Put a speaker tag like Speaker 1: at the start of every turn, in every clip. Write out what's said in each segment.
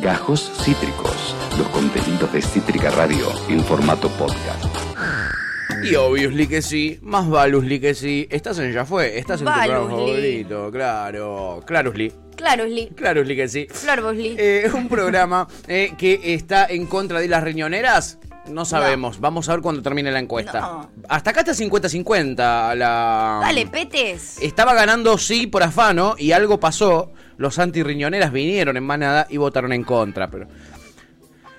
Speaker 1: Gajos Cítricos, los contenidos de Cítrica Radio en formato podcast.
Speaker 2: Y obviously que sí, más valusly que sí. Estás en Ya Fue, estás en tu programa
Speaker 3: Valusly.
Speaker 2: favorito, claro. Clarusly,
Speaker 3: Clarusly.
Speaker 2: clarusly que sí.
Speaker 3: Florbusly.
Speaker 2: Eh, un programa eh, que está en contra de las riñoneras. No sabemos, vamos a ver cuando termine la encuesta.
Speaker 3: No.
Speaker 2: Hasta acá está 50-50 la...
Speaker 3: Dale, petes.
Speaker 2: Estaba ganando sí por afano y algo pasó. Los antirriñoneras vinieron en manada y votaron en contra. Pero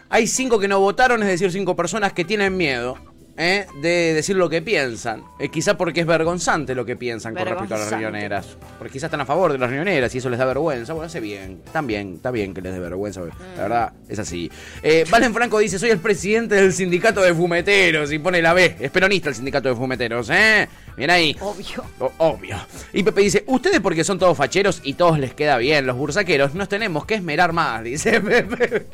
Speaker 2: hay cinco que no votaron, es decir, cinco personas que tienen miedo ¿eh? de decir lo que piensan. Eh, quizá porque es vergonzante lo que piensan con respecto a las riñoneras. Porque quizás están a favor de las riñoneras y eso les da vergüenza. Bueno, hace bien. También, está bien que les dé vergüenza. La verdad, es así. Eh, Valen Franco dice, soy el presidente del sindicato de fumeteros. Y pone la B. Es peronista el sindicato de fumeteros, ¿eh? Bien ahí.
Speaker 3: Obvio.
Speaker 2: O- obvio. Y Pepe dice, ustedes porque son todos facheros y todos les queda bien, los bursaqueros, nos tenemos que esmerar más, dice Pepe.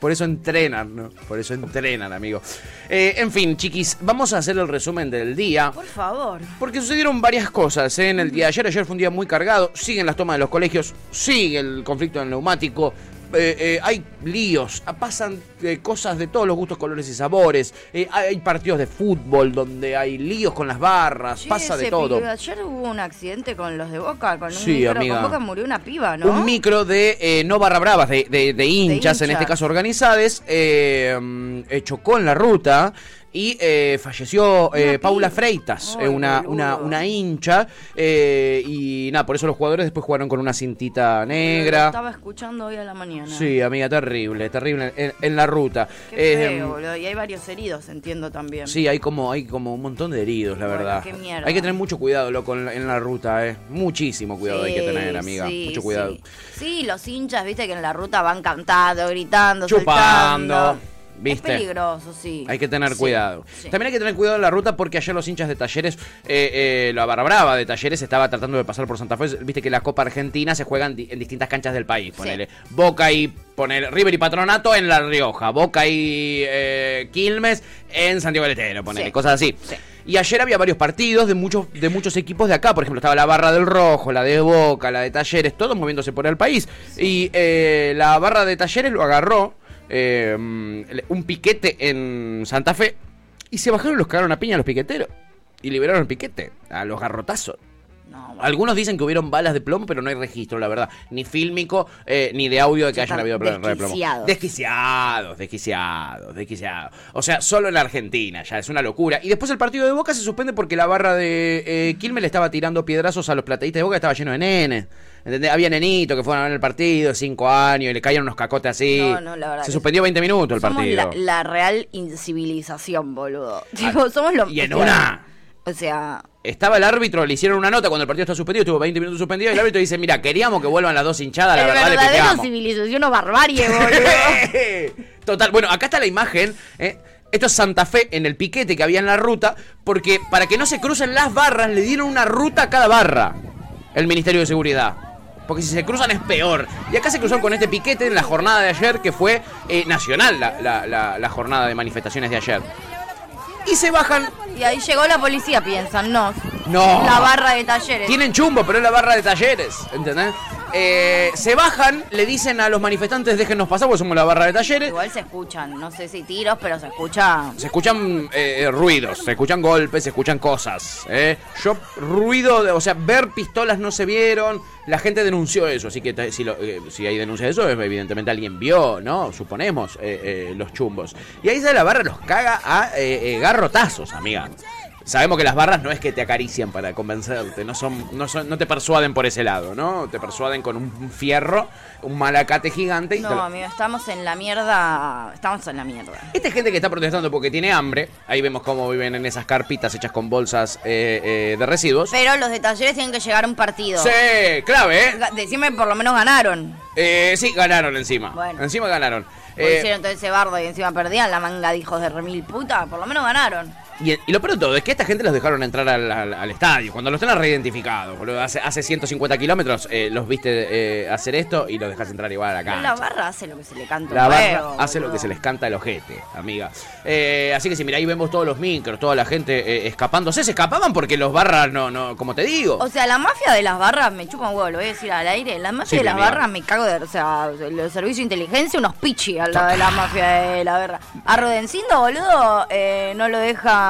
Speaker 2: Por eso entrenan, ¿no? Por eso entrenan, amigo. Eh, en fin, chiquis, vamos a hacer el resumen del día.
Speaker 3: Por favor.
Speaker 2: Porque sucedieron varias cosas ¿eh? en el día de ayer. Ayer fue un día muy cargado. Siguen las tomas de los colegios. Sigue el conflicto del neumático. Eh, eh, hay líos. ah, Pasan eh, cosas de todos los gustos, colores y sabores. hay, partidos de fútbol donde hay líos con las barras. Pasa de todo.
Speaker 3: pibe, Ayer hubo un accidente con los de Boca, con un
Speaker 2: Sí,
Speaker 3: micro
Speaker 2: amiga.
Speaker 3: con Boca murió una piba, ¿no?
Speaker 2: Un micro de no barra bravas, de, de- de hinchas, en
Speaker 3: hinchas.
Speaker 2: este caso organizadas, mm, chocó en la ruta y eh, falleció eh, Paula. Freitas, eh, una, una, una hincha, eh, y nada, por eso los jugadores después jugaron con una cintita negra.
Speaker 3: Estaba escuchando hoy a la mañana.
Speaker 2: Sí, amiga, terrible, terrible, en, en la ruta.
Speaker 3: Qué
Speaker 2: Eh,
Speaker 3: feo, boludo. Y hay varios heridos, entiendo también.
Speaker 2: Sí, hay como, hay como un montón de heridos, la
Speaker 3: Bueno,
Speaker 2: verdad.
Speaker 3: qué mierda.
Speaker 2: Hay que tener mucho cuidado, loco, en la, en la ruta, eh. Muchísimo cuidado hay que tener, amiga.
Speaker 3: sí,
Speaker 2: mucho cuidado.
Speaker 3: Sí. Sí, los hinchas, viste que en la ruta van cantando, gritando,
Speaker 2: Chupando,
Speaker 3: saltando.
Speaker 2: ¿Viste?
Speaker 3: Es peligroso, sí.
Speaker 2: Hay que tener
Speaker 3: Sí,
Speaker 2: cuidado.
Speaker 3: sí.
Speaker 2: También hay que tener cuidado en la ruta porque ayer los hinchas de Talleres, eh, eh, la barra brava de Talleres estaba tratando de pasar por Santa Fe. Viste que la Copa Argentina se juega en, di- en distintas canchas del país. Ponele Boca y ponele River y Patronato en La Rioja. Boca y eh, Quilmes en Santiago del Estero, ponele, cosas así.
Speaker 3: Sí.
Speaker 2: Y ayer había varios partidos de muchos, de muchos equipos de acá. Por ejemplo, estaba la barra del Rojo, la de Boca, la de Talleres, todos moviéndose por el país. Y eh, la barra de Talleres lo agarró eh, un piquete en Santa Fe y se bajaron y los cagaron a piña a los piqueteros. Y liberaron el piquete, a los garrotazos.
Speaker 3: No, bueno.
Speaker 2: Algunos dicen que hubieron balas de plomo, pero no hay registro, la verdad. Ni fílmico, eh, ni de audio de que
Speaker 3: Ya
Speaker 2: hayan habido balas de plomo.
Speaker 3: desquiciados.
Speaker 2: Desquiciados, desquiciados, desquiciados. O sea, solo en la Argentina, ya es una locura. Y después el partido de Boca se suspende porque la barra de eh, Quilmes le estaba tirando piedrazos a los plateístas de Boca, estaba lleno de nenes. ¿Entendés? Había nenitos que fueron a ver el partido, cinco años, y le caían unos cacotes así.
Speaker 3: No, no, la verdad
Speaker 2: se suspendió 20 minutos el
Speaker 3: somos
Speaker 2: partido.
Speaker 3: la, la real incivilización, boludo. Tipo, somos lo
Speaker 2: y en
Speaker 3: o sea,
Speaker 2: una-
Speaker 3: O sea,
Speaker 2: Estaba el árbitro, le hicieron una nota cuando el partido está suspendido, estuvo 20 minutos suspendido, y el árbitro dice, mira, queríamos que vuelvan las dos hinchadas, la verdad le
Speaker 3: verdadero
Speaker 2: piteamos.
Speaker 3: civilización o barbarie, boludo.
Speaker 2: Total, bueno, acá está la imagen. ¿eh? Esto es Santa Fe en el piquete que había en la ruta, porque para que no se crucen las barras, le dieron una ruta a cada barra. El Ministerio de Seguridad. Porque si se cruzan es peor. Y acá se cruzaron con este piquete en la jornada de ayer, que fue eh, nacional la, la- la- la jornada de manifestaciones de ayer. Y se bajan.
Speaker 3: Y ahí llegó la policía, piensan, no.
Speaker 2: No.
Speaker 3: La barra de talleres.
Speaker 2: Tienen chumbo, pero es la barra de talleres, ¿entendés? Eh, se bajan, le dicen a los manifestantes, déjenos pasar, porque somos la barra de talleres.
Speaker 3: Igual se escuchan, no sé si tiros, pero se escucha.
Speaker 2: Se escuchan eh, ruidos, se escuchan golpes, se escuchan cosas. ¿eh? Yo, ruido, de- o sea, ver pistolas no se vieron. La gente denunció eso, así que si, lo- eh, si hay denuncia de eso, evidentemente alguien vio, ¿no? Suponemos, eh, eh, los chumbos. Y ahí se la barra los caga a eh, eh, garrotazos, amiga. Sabemos que las barras no es que te acarician para convencerte, no son, no son, no te persuaden por ese lado, ¿no? Te persuaden con un fierro, un malacate gigante y
Speaker 3: No,
Speaker 2: lo-
Speaker 3: amigo, estamos en la mierda. Estamos en la mierda.
Speaker 2: esta es gente que está protestando porque tiene hambre. Ahí vemos cómo viven en esas carpitas hechas con bolsas eh, eh, de residuos.
Speaker 3: Pero los de talleres tienen que llegar a un partido.
Speaker 2: Sí, clave, ¿eh?
Speaker 3: Decime, por lo menos ganaron.
Speaker 2: Eh, sí, ganaron encima.
Speaker 3: Bueno.
Speaker 2: Encima ganaron. Eh,
Speaker 3: hicieron todo ese bardo y encima perdían la manga de hijos de remil puta. Por lo menos ganaron.
Speaker 2: Y, y lo peor de todo es que esta gente los dejaron entrar al, al- al estadio. Cuando los tenés reidentificados, boludo. Hace, hace 150 kilómetros eh, los viste eh, hacer esto y los dejas entrar igual a la
Speaker 3: barra hace lo que se le canta.
Speaker 2: La barra
Speaker 3: huevo,
Speaker 2: hace lo que se les canta el ojete, amiga. Eh, así que si mira, ahí vemos todos los micros, toda la gente eh, escapándose. Se escapaban porque los barras no, no, como te digo.
Speaker 3: O sea, la mafia de las barras me chupa un huevo, lo voy a decir al aire. La mafia
Speaker 2: Sí,
Speaker 3: de las
Speaker 2: amiga.
Speaker 3: barras me cago de. O sea, los servicios de inteligencia, unos pichi al lado de la mafia de la barra. A Rodencindo, boludo, eh, no lo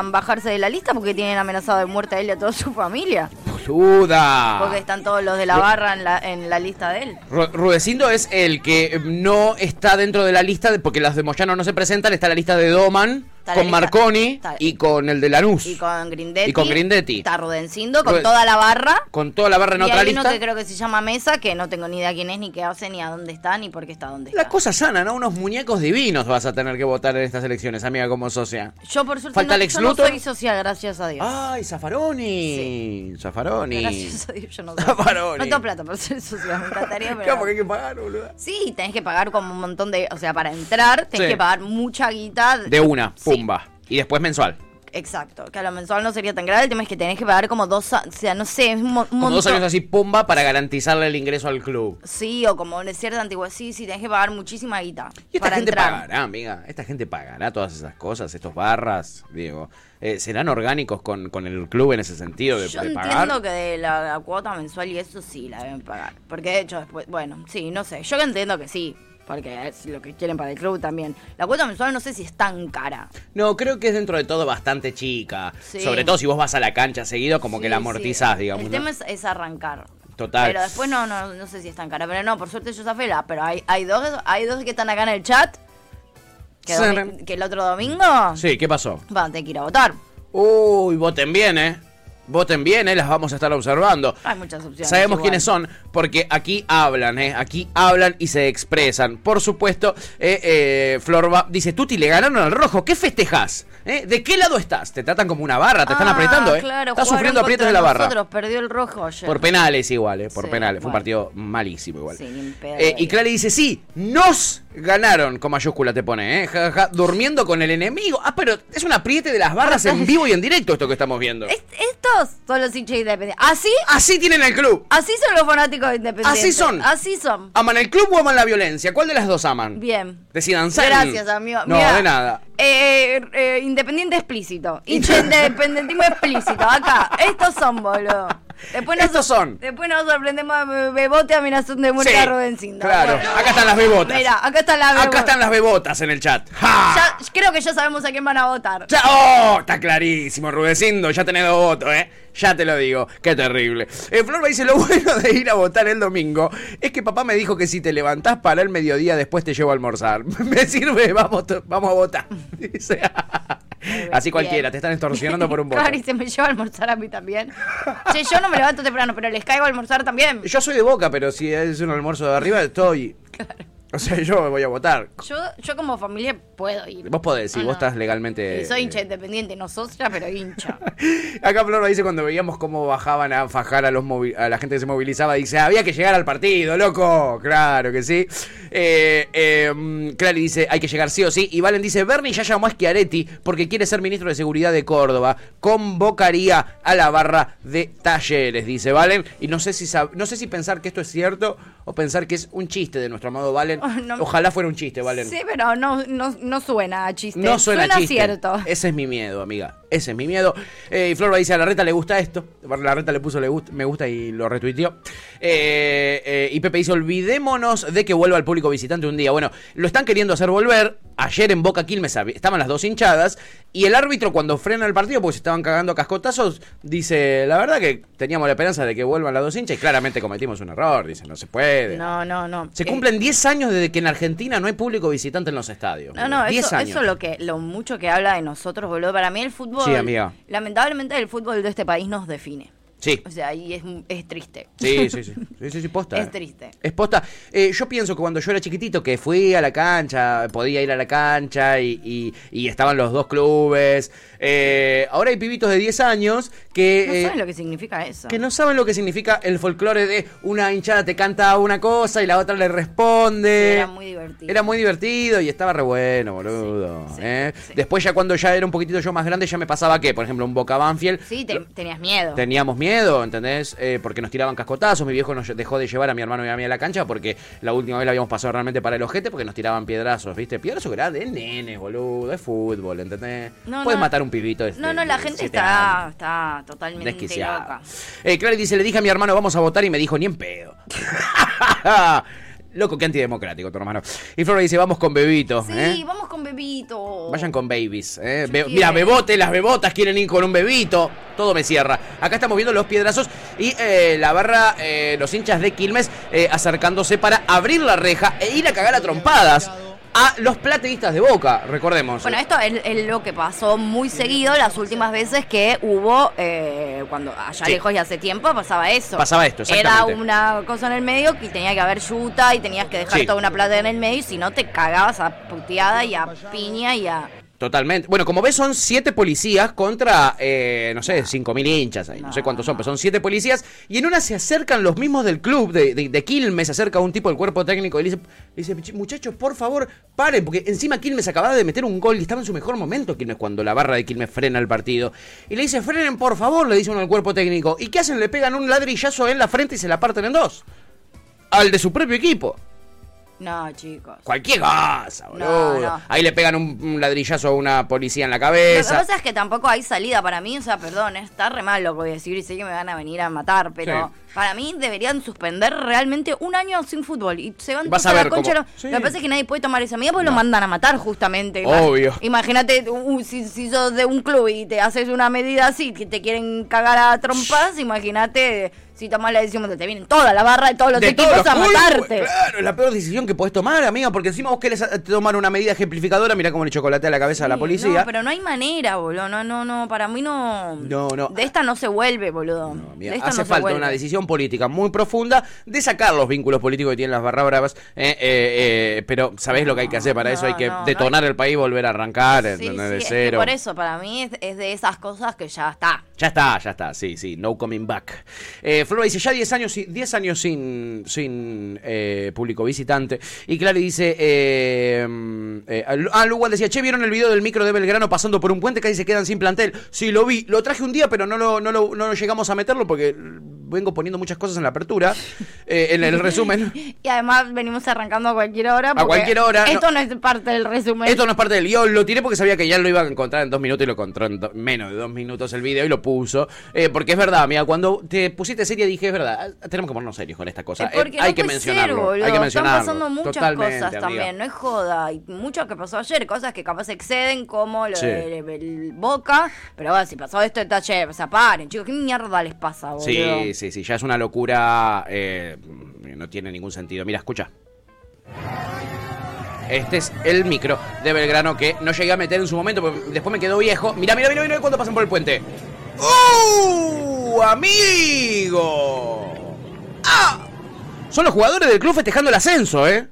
Speaker 3: bajarse de la lista porque tienen amenazado de muerte a él y a toda su familia.
Speaker 2: Boluda.
Speaker 3: Porque están todos los de la barra en la, en la lista de él.
Speaker 2: Ru- Rudecindo es el que no está dentro de la lista, de- porque las de Moyano no se presentan, está la lista de Doman, Con Marconi y con el de Lanús.
Speaker 3: Y con Grindetti.
Speaker 2: Y con Grindetti.
Speaker 3: Está Rodencindo con toda la barra.
Speaker 2: Con toda la barra en
Speaker 3: y
Speaker 2: otra
Speaker 3: hay uno
Speaker 2: lista.
Speaker 3: que creo que se llama Mesa, que no tengo ni idea quién es, ni qué hace, ni a dónde está, ni por qué está donde está.
Speaker 2: La cosa sana, ¿no? Unos muñecos divinos vas a tener que votar en estas elecciones, amiga, como socia.
Speaker 3: Yo por suerte
Speaker 2: Falta
Speaker 3: no,
Speaker 2: Alex
Speaker 3: yo no soy social, gracias a Dios.
Speaker 2: ¡Ay, Zafaroni! Zafaroni.
Speaker 3: Gracias a Dios yo no soy.
Speaker 2: Zafaroni.
Speaker 3: No tengo plata para ser social, me encantaría, pero...
Speaker 2: Claro, porque hay que pagar, boludo.
Speaker 3: Sí, tenés que pagar como un montón de... O sea, para entrar tenés
Speaker 2: Sí.
Speaker 3: que pagar mucha guita.
Speaker 2: De una,
Speaker 3: Sí,
Speaker 2: pumba. Y después mensual.
Speaker 3: exacto, que a lo mensual no sería tan grave, el tema es que tenés que pagar como dos... O sea, no sé, es un, mo-
Speaker 2: dos años así, pumba, para garantizarle el ingreso al club.
Speaker 3: Sí, o como una cierta antigüedad, sí, sí, tenés que pagar muchísima guita
Speaker 2: Y esta
Speaker 3: para
Speaker 2: gente
Speaker 3: entrar.
Speaker 2: pagará, amiga. Esta gente pagará todas esas cosas, estos barras, digo. Eh, ¿Serán orgánicos con, con el club en ese sentido de,
Speaker 3: Yo
Speaker 2: de pagar?
Speaker 3: entiendo que de la, la cuota mensual y eso sí la deben pagar. Porque de hecho después, bueno, sí, no sé. Yo que entiendo que sí. Porque es lo que quieren para el club también. La cuota mensual no sé si es tan cara.
Speaker 2: No, creo que es dentro de todo bastante chica.
Speaker 3: Sí.
Speaker 2: Sobre todo si vos vas a la cancha seguido, como que la
Speaker 3: sí.
Speaker 2: amortizás, digamos.
Speaker 3: El
Speaker 2: ¿no?
Speaker 3: tema es, es arrancar.
Speaker 2: Total.
Speaker 3: Pero después no, no, no sé si es tan cara. Pero no, por suerte yo zafé la. Pero hay, hay dos, hay dos que están acá en el chat. Que, que el otro domingo
Speaker 2: Sí, ¿qué pasó?
Speaker 3: van a tener que ir a votar.
Speaker 2: Uy, voten bien, ¿eh? Voten bien, ¿eh? Las vamos a estar observando.
Speaker 3: Hay muchas opciones.
Speaker 2: Sabemos
Speaker 3: igual.
Speaker 2: quiénes son, porque aquí hablan, ¿eh? Aquí hablan y se expresan. Por supuesto, eh, eh, Flor va- dice, Tuti, le ganaron al rojo, ¿qué festejas? ¿Eh? ¿De qué lado estás? Te tratan como una barra, te están
Speaker 3: Ah,
Speaker 2: apretando, ¿eh?
Speaker 3: Claro,
Speaker 2: Estás sufriendo aprietos de la barra.
Speaker 3: Nosotros perdió el rojo ayer.
Speaker 2: Por penales igual, ¿eh? Por
Speaker 3: Sí,
Speaker 2: penales. Fue un partido malísimo igual.
Speaker 3: Sí,
Speaker 2: Eh, y Clary dice, sí, nos ganaron, con mayúscula te pone, ¿eh? Ja, ja, ja, durmiendo con el enemigo. Ah, pero es un apriete de las barras en vivo y en directo esto que estamos viendo.
Speaker 3: Est- estos son los hinchas independientes. Así,
Speaker 2: Así tienen el club.
Speaker 3: así son los fanáticos independientes.
Speaker 2: Así son.
Speaker 3: Así son.
Speaker 2: ¿Aman el club o aman la violencia? ¿Cuál de las dos aman?
Speaker 3: Bien.
Speaker 2: Decidan ser.
Speaker 3: Gracias, amigo.
Speaker 2: No,
Speaker 3: Mirá,
Speaker 2: de nada.
Speaker 3: eh, eh, independiente explícito. Hincha independentismo explícito. Acá. Estos son, boludo. Después nos,
Speaker 2: Estos son.
Speaker 3: Después nos sorprendemos de Bebote amenazón de muerte
Speaker 2: Sí,
Speaker 3: a.
Speaker 2: Claro,
Speaker 3: Bueno.
Speaker 2: acá están las bebotas.
Speaker 3: Mira, acá está la
Speaker 2: Acá están las bebotas en el chat. ¡Ja!
Speaker 3: Ya- creo que ya sabemos a quién van a votar.
Speaker 2: Ya- ¡Oh! Está clarísimo, Rudecindo. Ya tenés dos votos, ¿eh? Ya te lo digo. Qué terrible. Eh, Flor me dice: Lo bueno de ir a votar el domingo es que papá me dijo que si te levantás para el mediodía, después te llevo a almorzar. me sirve, vamos, vamos a votar. Dice. Así cualquiera, te están extorsionando por un voto.
Speaker 3: Claro, y se me lleva a almorzar a mí también. Che, yo no me levanto temprano, pero les caigo a almorzar también.
Speaker 2: Yo soy de boca, pero si es un almuerzo de arriba, estoy. O sea, yo voy a votar.
Speaker 3: Yo, yo como familia puedo ir.
Speaker 2: Vos podés, si
Speaker 3: Ah,
Speaker 2: vos
Speaker 3: no.
Speaker 2: estás legalmente.
Speaker 3: Y soy hincha independiente, no socia, pero hincha.
Speaker 2: Acá Flor nos dice cuando veíamos cómo bajaban a fajar a los a la gente que se movilizaba, dice, había que llegar al partido, loco. Claro que sí. Eh, eh, Clary dice, hay que llegar sí o sí. Y Valen dice, Bernie ya llamó a Schiaretti porque quiere ser ministro de Seguridad de Córdoba. Convocaría a la barra de talleres, dice Valen. Y no sé si no sé si pensar que esto es cierto o pensar que es un chiste de nuestro amado Valen.
Speaker 3: Oh, no.
Speaker 2: Ojalá fuera un chiste, Valen.
Speaker 3: Sí, pero no, no, no suena a chiste.
Speaker 2: No suena, chiste.
Speaker 3: cierto.
Speaker 2: Ese es mi miedo, amiga. Ese es mi miedo. Eh, y Flor dice, a la reta le gusta esto. La reta le puso le gusta, me gusta y lo retuiteó. Eh, eh, y Pepe dice, olvidémonos de que vuelva el público visitante un día. Bueno, lo están queriendo hacer volver. Ayer en Boca Quilmes estaban las dos hinchadas. Y el árbitro cuando frena el partido, porque se estaban cagando a cascotazos, dice, la verdad que teníamos la esperanza de que vuelvan las dos hinchas. Y claramente cometimos un error. Dice, no se puede.
Speaker 3: No, no, no.
Speaker 2: Se
Speaker 3: Eh,
Speaker 2: cumplen 10 años desde que en Argentina no hay público visitante en los estadios.
Speaker 3: No, no,
Speaker 2: 10
Speaker 3: eso,
Speaker 2: años.
Speaker 3: eso lo que, lo mucho que habla de nosotros, boludo. Para mí el fútbol,
Speaker 2: Sí, amiga.
Speaker 3: lamentablemente el fútbol de este país nos define.
Speaker 2: Sí.
Speaker 3: O sea, y es, es triste.
Speaker 2: Sí, sí, sí. Sí, sí, sí, posta.
Speaker 3: Es triste.
Speaker 2: Es posta. Eh, yo pienso que cuando yo era chiquitito, que fui a la cancha, podía ir a la cancha y, y- y estaban los dos clubes. eh, ahora hay pibitos de 10 años que.
Speaker 3: No
Speaker 2: eh,
Speaker 3: sabes lo que significa eso.
Speaker 2: que no saben lo que significa el folclore de una hinchada te canta una cosa y la otra le responde.
Speaker 3: Era muy divertido.
Speaker 2: Era muy divertido y estaba re bueno, boludo.
Speaker 3: Sí,
Speaker 2: ¿eh?
Speaker 3: sí.
Speaker 2: Después ya cuando ya era un poquitito yo más grande ya me pasaba que, por ejemplo, un Boca Banfield.
Speaker 3: Sí, te- tenías miedo.
Speaker 2: Teníamos miedo, ¿entendés? Eh, porque nos tiraban cascotazos. Mi viejo nos dejó de llevar a mi hermano y a mí a la cancha porque la última vez la habíamos pasado realmente para el ojete porque nos tiraban piedrazos, ¿viste? Piedrazos grandes, es nene, boludo, es fútbol, ¿entendés?
Speaker 3: No,
Speaker 2: Puedes
Speaker 3: no.
Speaker 2: matar a un pibito de
Speaker 3: No, no,
Speaker 2: de
Speaker 3: la gente
Speaker 2: años.
Speaker 3: está, está totalmente
Speaker 2: Desquiciado.
Speaker 3: loca.
Speaker 2: Eh, Clary dice, le dije a mi hermano, vamos a votar y me dijo, ni en pedo. Loco, qué antidemocrático tu hermano. Y Flora dice, vamos con Bebito.
Speaker 3: Sí,
Speaker 2: ¿eh?
Speaker 3: vamos con Bebito.
Speaker 2: Vayan con babies. ¿eh?
Speaker 3: Yo
Speaker 2: Be-
Speaker 3: quiero.
Speaker 2: Mira, bebote, las bebotas quieren ir con un bebito. Todo me cierra. Acá estamos viendo los piedrazos y eh, la barra, eh, los hinchas de Quilmes eh, acercándose para abrir la reja e ir a cagar a trompadas a los plateístas de Boca, recordemos.
Speaker 3: Bueno, esto es, es lo que pasó muy seguido las últimas veces que hubo, eh, cuando allá
Speaker 2: Sí.
Speaker 3: lejos y hace tiempo pasaba eso.
Speaker 2: Pasaba esto,
Speaker 3: Era una cosa en el medio que tenía que haber yuta y tenías que dejar
Speaker 2: Sí.
Speaker 3: toda una plata en el medio y si no te cagabas a puteada y a piña y a...
Speaker 2: Totalmente. Bueno, como ves, son siete policías contra, eh, no sé, cinco mil hinchas. ahí, no,
Speaker 3: No,
Speaker 2: sé cuántos son,
Speaker 3: no.
Speaker 2: pero son siete policías. Y en una se acercan los mismos del club de, de, de Quilmes. Se acerca un tipo del cuerpo técnico y le dice, le dice, muchachos, por favor, paren. Porque encima Quilmes acababa de meter un gol y estaba en su mejor momento Quilmes cuando la barra de Quilmes frena el partido. Y le dice, frenen, por favor, le dice uno al cuerpo técnico. ¿Y qué hacen? Le pegan un ladrillazo en la frente y se la parten en dos. Al de su propio equipo.
Speaker 3: No, chicos.
Speaker 2: Cualquier cosa, boludo.
Speaker 3: no.
Speaker 2: Ahí le pegan un, un ladrillazo a una policía en la
Speaker 3: Lo que
Speaker 2: cabeza.
Speaker 3: pasa es que tampoco hay salida para mí, o sea, perdón, está re mal lo que voy a decir y sé que me van a venir a matar, pero
Speaker 2: Sí.
Speaker 3: para mí deberían suspender realmente un año sin fútbol y se van
Speaker 2: Vas a
Speaker 3: la concha.
Speaker 2: cómo-
Speaker 3: Lo-
Speaker 2: Sí.
Speaker 3: Lo que pasa es que nadie puede tomar esa medida porque lo mandan a matar justamente.
Speaker 2: Obvio.
Speaker 3: Imagínate uh, si, si sos de un club y te haces una medida así, que te quieren cagar a trompadas, imagínate si tomas la decisión de te vienen toda la barra de todos los
Speaker 2: de
Speaker 3: equipos
Speaker 2: todos los
Speaker 3: a
Speaker 2: clubes,
Speaker 3: matarte.
Speaker 2: Claro, es la peor decisión que puedes tomar, amiga, porque encima vos querés eh, tomar una medida ejemplificadora, mira cómo le chocolatea la cabeza a la
Speaker 3: Sí,
Speaker 2: policía.
Speaker 3: No, pero no hay manera, boludo. No, no, no. Para mí no.
Speaker 2: No, no.
Speaker 3: De esta no se vuelve, boludo.
Speaker 2: No, amiga,
Speaker 3: de esta
Speaker 2: hace
Speaker 3: no
Speaker 2: falta una decisión política muy profunda de sacar los vínculos políticos que tienen las barra bravas. eh, eh, eh, pero ¿sabés lo que hay que hacer para eso? Hay que detonar el país, volver a arrancar,
Speaker 3: Sí, sí,
Speaker 2: de
Speaker 3: es que
Speaker 2: cero.
Speaker 3: por eso, para mí es, es de esas cosas que ya está.
Speaker 2: Ya está, ya está, sí, sí, no coming back. Eh, Flora dice, ya 10 años, sin- 10 años sin, sin eh, público visitante. Y Clary dice, mm, eh, ah, Lugan decía, che, ¿vieron el video del micro de Belgrano pasando por un puente? Casi se quedan sin plantel. Sí, lo vi, lo traje un día, pero no lo, no lo, no lo llegamos a meterlo porque vengo poniendo muchas cosas en la apertura, eh, en el resumen.
Speaker 3: Y además venimos arrancando a cualquier hora. porque
Speaker 2: cualquier hora.
Speaker 3: Esto no, es parte del resumen.
Speaker 2: Esto no es parte del guion, lo tiré porque sabía que ya lo iba a encontrar en dos minutos y lo encontró en do- menos de dos minutos el video y lo puso. Eh, porque es verdad, mira, cuando te pusiste seria dije, es verdad, tenemos que ponernos serios con esta cosa. Eh, hay
Speaker 3: no
Speaker 2: que
Speaker 3: ser,
Speaker 2: mencionarlo.
Speaker 3: boludo.
Speaker 2: hay que mencionarlo.
Speaker 3: Están pasando muchas
Speaker 2: Totalmente,
Speaker 3: cosas
Speaker 2: amiga.
Speaker 3: también, no es joda. Hay mucho que pasó ayer, cosas que capaz exceden como lo
Speaker 2: Sí.
Speaker 3: del del Boca. Pero bueno, si pasó esto, está che, o sea, paren, chicos, ¿qué mierda les pasa, boludo?
Speaker 2: Sí, sí, sí, ya es una locura, eh, no tiene ningún sentido. Mira, escucha. Este es el micro de Belgrano que no llegué a meter en su momento, porque después me quedó viejo. Mira, mira, mira, mira cuando pasan por el puente. ¡Uh! ¡Amigo! ¡Ah! Son los jugadores del club festejando el ascenso, ¿eh?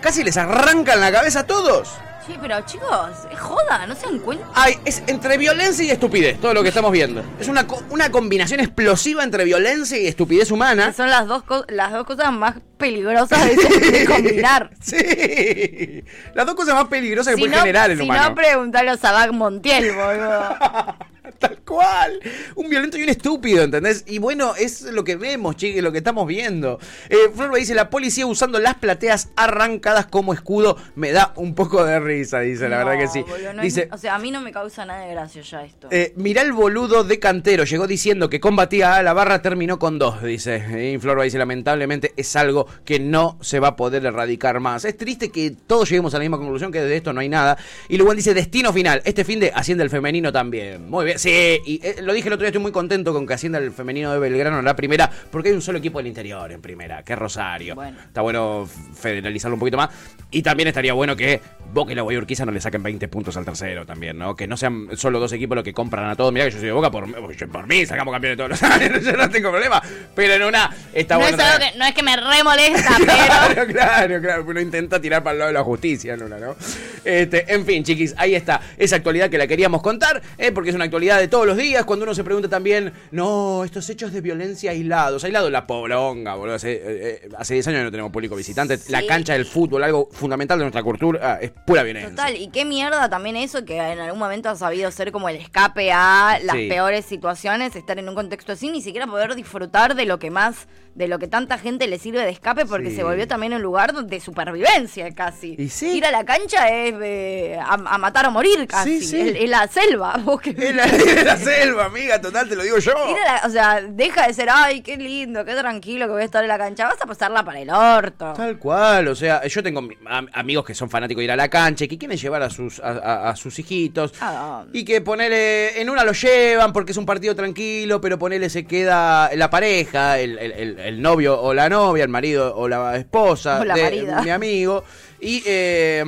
Speaker 2: Casi les arrancan la cabeza a todos.
Speaker 3: Sí, pero chicos, es joda, no se dan cuenta.
Speaker 2: Ay, es entre violencia y estupidez, todo lo que estamos viendo. Es una, co- una combinación explosiva entre violencia y estupidez humana.
Speaker 3: Son las dos, co- las dos cosas más peligrosas de, de combinar.
Speaker 2: Sí. Las dos cosas más peligrosas que puede generar el
Speaker 3: si
Speaker 2: humano.
Speaker 3: no, preguntale a Sabac Montiel, boludo.
Speaker 2: Tal cual. Un violento y un estúpido, ¿entendés? Y bueno, es lo que vemos, chique, lo que estamos viendo. Eh, Flor me dice, la policía usando las plateas arrancadas como escudo. Me da un poco de risa, dice, la
Speaker 3: No,
Speaker 2: verdad que sí.
Speaker 3: boludo, no es-
Speaker 2: dice,
Speaker 3: o sea, a mí no me causa nada de gracia ya esto.
Speaker 2: Eh, mirá el boludo de Cantero, llegó diciendo que combatía a la barra, terminó con dos, dice. Y Flor dice, lamentablemente es algo que no se va a poder erradicar más. Es triste que todos lleguemos a la misma conclusión, que de esto no hay nada. Y luego dice, destino final, este fin de asciende el femenino también. Muy bien, sí, Sí, y eh, lo dije el otro día, estoy muy contento con que ascienda el femenino de Belgrano en la primera, porque hay un solo equipo del interior en primera, que es Rosario.
Speaker 3: Bueno.
Speaker 2: Está bueno federalizarlo un poquito más. Y también estaría bueno que Boca y la Guayurquiza no le saquen 20 puntos al tercero también, ¿no? Que no sean solo dos equipos los que compran a todos. Mirá que yo soy de Boca, por, por mí sacamos campeones todos los años, yo no tengo problema. Pero en una está
Speaker 3: no,
Speaker 2: bueno.
Speaker 3: es algo
Speaker 2: también.
Speaker 3: que, no es que me remolesta, pero.
Speaker 2: Claro, claro, claro. Uno intenta tirar para el lado de la justicia en una, ¿no? Este, en fin, chiquis, ahí está. Esa actualidad que la queríamos contar, ¿eh? porque es una actualidad de todos los días. Cuando uno se pregunta también, no, estos hechos de violencia aislados. Aislado la poblonga, boludo. Hace, eh, eh, hace 10 años no tenemos público visitante. La cancha del fútbol, algo fundamental de nuestra cultura, ah, es pura violencia.
Speaker 3: Total, y qué mierda también eso que en algún momento ha sabido ser como el escape a las
Speaker 2: Sí.
Speaker 3: peores situaciones, estar en un contexto así, ni siquiera poder disfrutar de lo que más, de lo que tanta gente le sirve de escape, porque
Speaker 2: Sí.
Speaker 3: se volvió también un lugar de supervivencia casi.
Speaker 2: Y sí.
Speaker 3: Ir a la cancha es eh, a, a matar o morir casi. Es, es la selva. vos que-
Speaker 2: Es la, es la selva, amiga, total, te lo digo yo.
Speaker 3: La- o sea, deja de ser, ay, qué lindo, qué tranquilo que voy a estar en la cancha, vas a pasarla para el orto.
Speaker 2: Tal cual, o sea, yo tengo mi- am- amigos que son fanáticos de ir a la cancha y que quieren llevar a sus, a, a- a sus hijitos
Speaker 3: Ah,
Speaker 2: y que ponele, en una lo llevan porque es un partido tranquilo, pero ponele se queda la pareja, el, el- el- el novio o la novia, el marido o la esposa
Speaker 3: O la
Speaker 2: de
Speaker 3: marida.
Speaker 2: mi amigo y eh,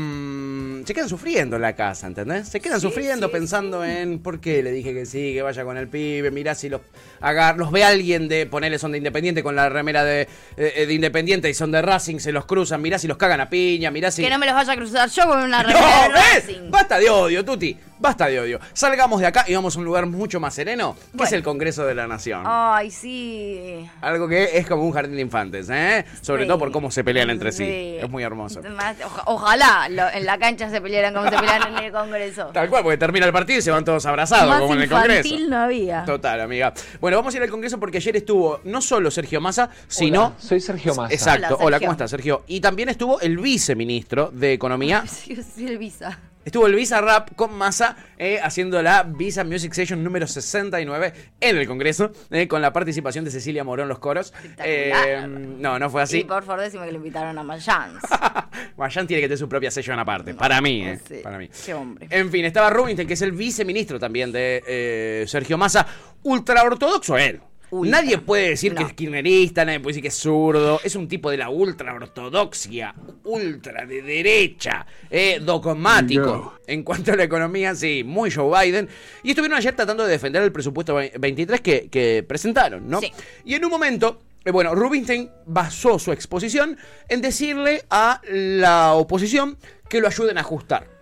Speaker 2: se quedan sufriendo en la casa, ¿entendés? Se quedan
Speaker 3: Sí,
Speaker 2: sufriendo
Speaker 3: sí,
Speaker 2: pensando en por qué le dije que sí, que vaya con el pibe, mirá si los agar los ve alguien de ponerle son de Independiente con la remera de, eh, de Independiente y son de Racing, se los cruzan, mirá si los cagan a piña, mirá si
Speaker 3: Que no me los vaya a cruzar yo con una remera
Speaker 2: no,
Speaker 3: de
Speaker 2: ¿ves?
Speaker 3: Racing.
Speaker 2: Basta de odio, Tuti. Basta de odio. Salgamos de acá y vamos a un lugar mucho más sereno, que es el Congreso de la Nación.
Speaker 3: Ay, sí.
Speaker 2: Algo que es como un jardín de infantes, ¿eh? Sobre
Speaker 3: Sí.
Speaker 2: todo por cómo se pelean entre sí.
Speaker 3: Sí.
Speaker 2: Es muy hermoso.
Speaker 3: Ojalá lo- en la cancha se pelearan como se pelean en el Congreso.
Speaker 2: Tal cual, porque termina el partido y se van todos abrazados,
Speaker 3: Más
Speaker 2: como en el Congreso.
Speaker 3: infantil no había.
Speaker 2: Total, amiga. Bueno, vamos a ir al Congreso porque ayer estuvo no solo Sergio Massa, sino.
Speaker 4: Hola, soy Sergio Massa.
Speaker 2: Exacto.
Speaker 3: Hola,
Speaker 2: Hola,
Speaker 3: Sergio.
Speaker 2: ¿cómo estás, Sergio? Y también estuvo el viceministro de Economía.
Speaker 3: Sí, sí, el visa.
Speaker 2: Estuvo el Visa Rap con Massa eh, haciendo la Visa Music Session número 69 en el Congreso, eh, con la participación de Cecilia Morón los coros. Eh, no, no fue
Speaker 3: Y
Speaker 2: así.
Speaker 3: por favor, decime que le invitaron a Mayans.
Speaker 2: Mayan tiene que tener su propia session aparte, para mí, eh,
Speaker 3: Sí,
Speaker 2: para mí.
Speaker 3: Qué hombre.
Speaker 2: En fin, estaba Rubinstein, que es el viceministro también de Sergio Massa, ultra ortodoxo él.
Speaker 3: Ultra.
Speaker 2: Nadie puede decir que es kirchnerista, nadie puede decir que es zurdo. Es un tipo de la ultra ortodoxia, ultra de derecha, eh, dogmático. En cuanto a la economía, sí, muy Joe Biden. Y estuvieron ayer tratando de defender el presupuesto 23 que, que presentaron, ¿no?
Speaker 3: Sí.
Speaker 2: Y en un momento, eh, bueno, Rubinstein basó su exposición en decirle a la oposición que lo ayuden a ajustar.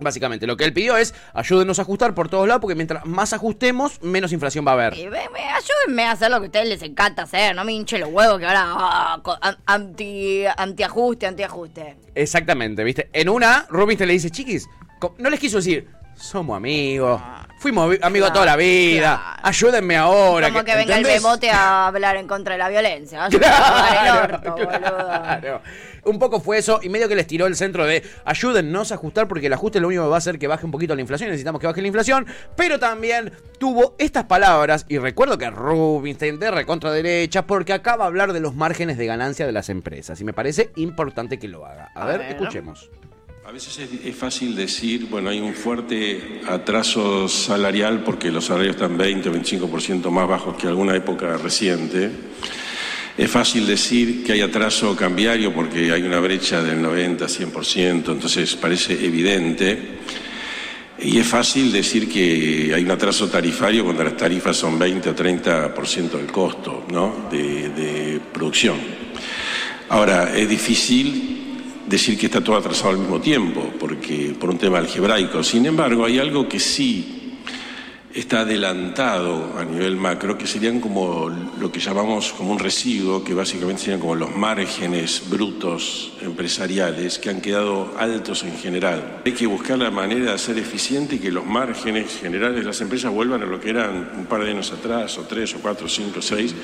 Speaker 2: Básicamente, lo que él pidió es ayúdenos a ajustar por todos lados, porque mientras más ajustemos, menos inflación va a haber.
Speaker 3: Ayúdenme a hacer lo que a ustedes les encanta hacer. No me hinche los huevos que ahora ah, co- an- anti, antiajuste, antiajuste.
Speaker 2: Exactamente, ¿viste? En una, Rubinstein le dice, chiquis, co- no les quiso decir, somos amigos, fuimos amigos toda la vida,
Speaker 3: claro.
Speaker 2: ayúdenme ahora.
Speaker 3: Como que venga
Speaker 2: ¿entendés?
Speaker 3: el bebote a hablar en contra de la violencia. Pagar el orto, boludo.
Speaker 2: claro. Un poco fue eso, y medio que les tiró el centro de ayúdennos a ajustar, porque el ajuste lo único que va a hacer que baje un poquito la inflación, necesitamos que baje la inflación, pero también tuvo estas palabras, y recuerdo que Rubinstein de recontra derecha, porque acaba de hablar de los márgenes de ganancia de las empresas, y me parece importante que lo haga. A,
Speaker 3: A
Speaker 2: ver,
Speaker 3: ver.
Speaker 2: escuchemos.
Speaker 5: A veces es, fácil decir, bueno, hay un fuerte atraso salarial porque los salarios están 20 o 25% más bajos que alguna época reciente. Es fácil decir que hay atraso cambiario porque hay una brecha del 90, 100%, entonces parece evidente. Y es fácil decir que hay un atraso tarifario cuando las tarifas son 20 o 30% del costo ¿no? de producción. Ahora, es difícil decir que está todo atrasado al mismo tiempo, porque por un tema algebraico. Sin embargo, hay algo que sí está adelantado a nivel macro, que serían como lo que llamamos como un residuo, que básicamente serían como los márgenes brutos empresariales, que han quedado altos en general. Hay que buscar la manera de ser eficiente y que los márgenes generales de las empresas vuelvan a lo que eran un par de años atrás, o tres, o cuatro, cinco, seis,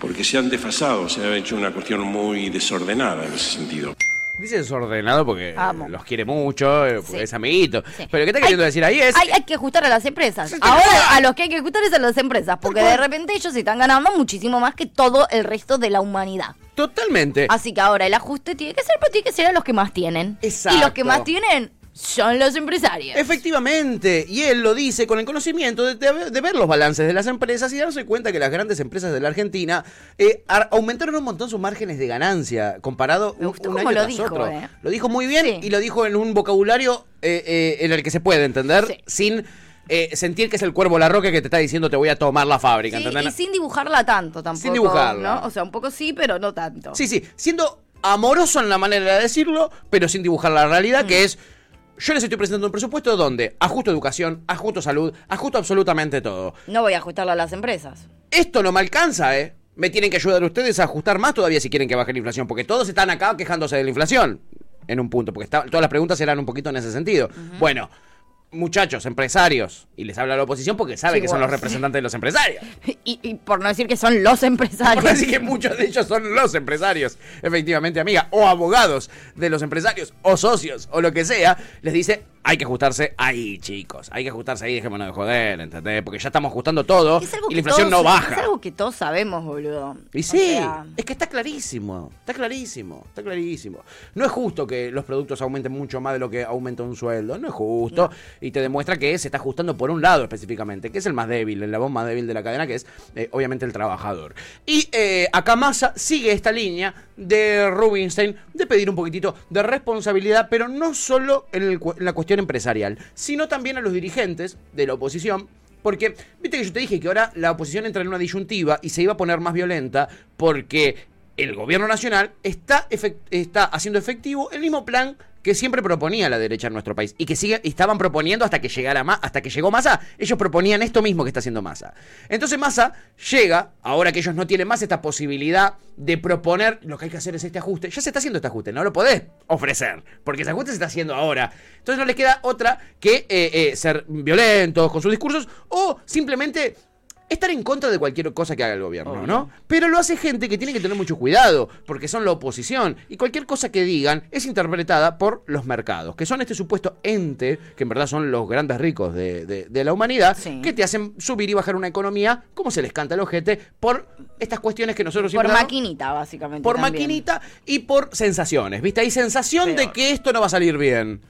Speaker 5: porque se han desfasado, se ha hecho una cuestión muy desordenada en ese sentido.
Speaker 2: Dice desordenado porque
Speaker 3: Amo.
Speaker 2: los quiere mucho, eh, porque
Speaker 3: Sí.
Speaker 2: es amiguito.
Speaker 3: Sí.
Speaker 2: Pero ¿qué está queriendo
Speaker 3: Hay-
Speaker 2: decir ahí es...
Speaker 3: Hay, hay que ajustar a las empresas.
Speaker 2: Sí,
Speaker 3: Ahora a los que hay que ajustar es a las empresas, porque de repente ellos están ganando muchísimo más que todo el resto de la humanidad.
Speaker 2: Totalmente.
Speaker 3: Así que ahora el ajuste tiene que ser, pero tiene que ser a los que más tienen.
Speaker 2: Exacto.
Speaker 3: Y los que más tienen son los empresarios.
Speaker 2: Efectivamente, y él lo dice con el conocimiento de, de- de ver los balances de las empresas y darse cuenta que las grandes empresas de la Argentina eh, ar- aumentaron un montón sus márgenes de ganancia comparado
Speaker 3: Me
Speaker 2: un,
Speaker 3: gustó
Speaker 2: un
Speaker 3: cómo
Speaker 2: año
Speaker 3: lo
Speaker 2: tras
Speaker 3: dijo,
Speaker 2: otro.
Speaker 3: eh.
Speaker 2: Lo dijo muy bien
Speaker 3: Sí.
Speaker 2: y lo dijo en un vocabulario eh, eh, en el que se puede entender
Speaker 3: Sí.
Speaker 2: sin eh, sentir que es el cuervo la roca que te está diciendo te voy a tomar la fábrica.
Speaker 3: Sí, y sin dibujarla tanto tampoco.
Speaker 2: Sin dibujarla.
Speaker 3: ¿no? O sea, un poco sí, pero no tanto.
Speaker 2: Sí, sí, siendo amoroso en la manera de decirlo, pero sin dibujar la realidad,
Speaker 3: Mm.
Speaker 2: que es, yo les estoy presentando un presupuesto donde ajusto educación, ajusto salud, ajusto absolutamente todo.
Speaker 3: No voy a ajustarla a las empresas.
Speaker 2: Esto no me alcanza, ¿eh? Me tienen que ayudar ustedes a ajustar más todavía si quieren que baje la inflación, porque todos están acá quejándose de la inflación, en un punto, porque está- todas las preguntas eran un poquito en ese sentido. Bueno, muchachos, empresarios, y les habla la oposición porque sabe
Speaker 3: Sí,
Speaker 2: que son los representantes de los empresarios.
Speaker 3: Y, y por no decir que son los empresarios.
Speaker 2: Así que muchos de ellos son los empresarios, efectivamente, amiga, o abogados de los empresarios, o socios, o lo que sea, les dice, hay que ajustarse ahí, chicos, hay que ajustarse ahí, dejémonos de joder, ¿entendés? Porque ya estamos ajustando todo
Speaker 3: Es
Speaker 2: y la inflación
Speaker 3: todos-
Speaker 2: no baja.
Speaker 3: Es algo que todos sabemos, boludo.
Speaker 2: Y sí,
Speaker 3: sea,
Speaker 2: es que está clarísimo, está clarísimo, está clarísimo. No es justo que los productos aumenten mucho más de lo que aumenta un sueldo, no es justo. Y te demuestra que se está ajustando por un lado específicamente, que es el más débil, el labón más débil de la cadena, que es eh, obviamente el trabajador. Y eh, acá Massa sigue esta línea de Rubinstein de pedir un poquitito de responsabilidad, pero no solo en, el en la cuestión empresarial, sino también a los dirigentes de la oposición porque, viste que yo te dije que ahora la oposición entra en una disyuntiva y se iba a poner más violenta porque el gobierno nacional está, está haciendo efectivo el mismo plan que siempre proponía la derecha en nuestro país y que sigue, estaban proponiendo hasta que llegara Ma- hasta que llegó Massa, ellos proponían esto mismo que está haciendo Massa. Entonces Massa llega, ahora que ellos no tienen más esta posibilidad de proponer, lo que hay que hacer es este ajuste, ya se está haciendo este ajuste, no lo podés ofrecer, porque ese ajuste se está haciendo ahora. Entonces no les queda otra que eh, eh, ser violentos con sus discursos o simplemente estar en contra de cualquier cosa que haga el gobierno, ¿no? Pero lo hace gente que tiene que tener mucho cuidado, porque son la oposición, y cualquier cosa que digan es interpretada por los mercados, que son este supuesto ente, que en verdad son los grandes ricos de, de- de la humanidad,
Speaker 3: Sí.
Speaker 2: que te hacen subir y bajar una economía, como se les canta el ojete, por estas cuestiones que nosotros
Speaker 3: por
Speaker 2: siempre damos-
Speaker 3: maquinita, básicamente.
Speaker 2: por
Speaker 3: también.
Speaker 2: maquinita y por sensaciones, ¿viste? Hay sensación de que esto no va a salir bien.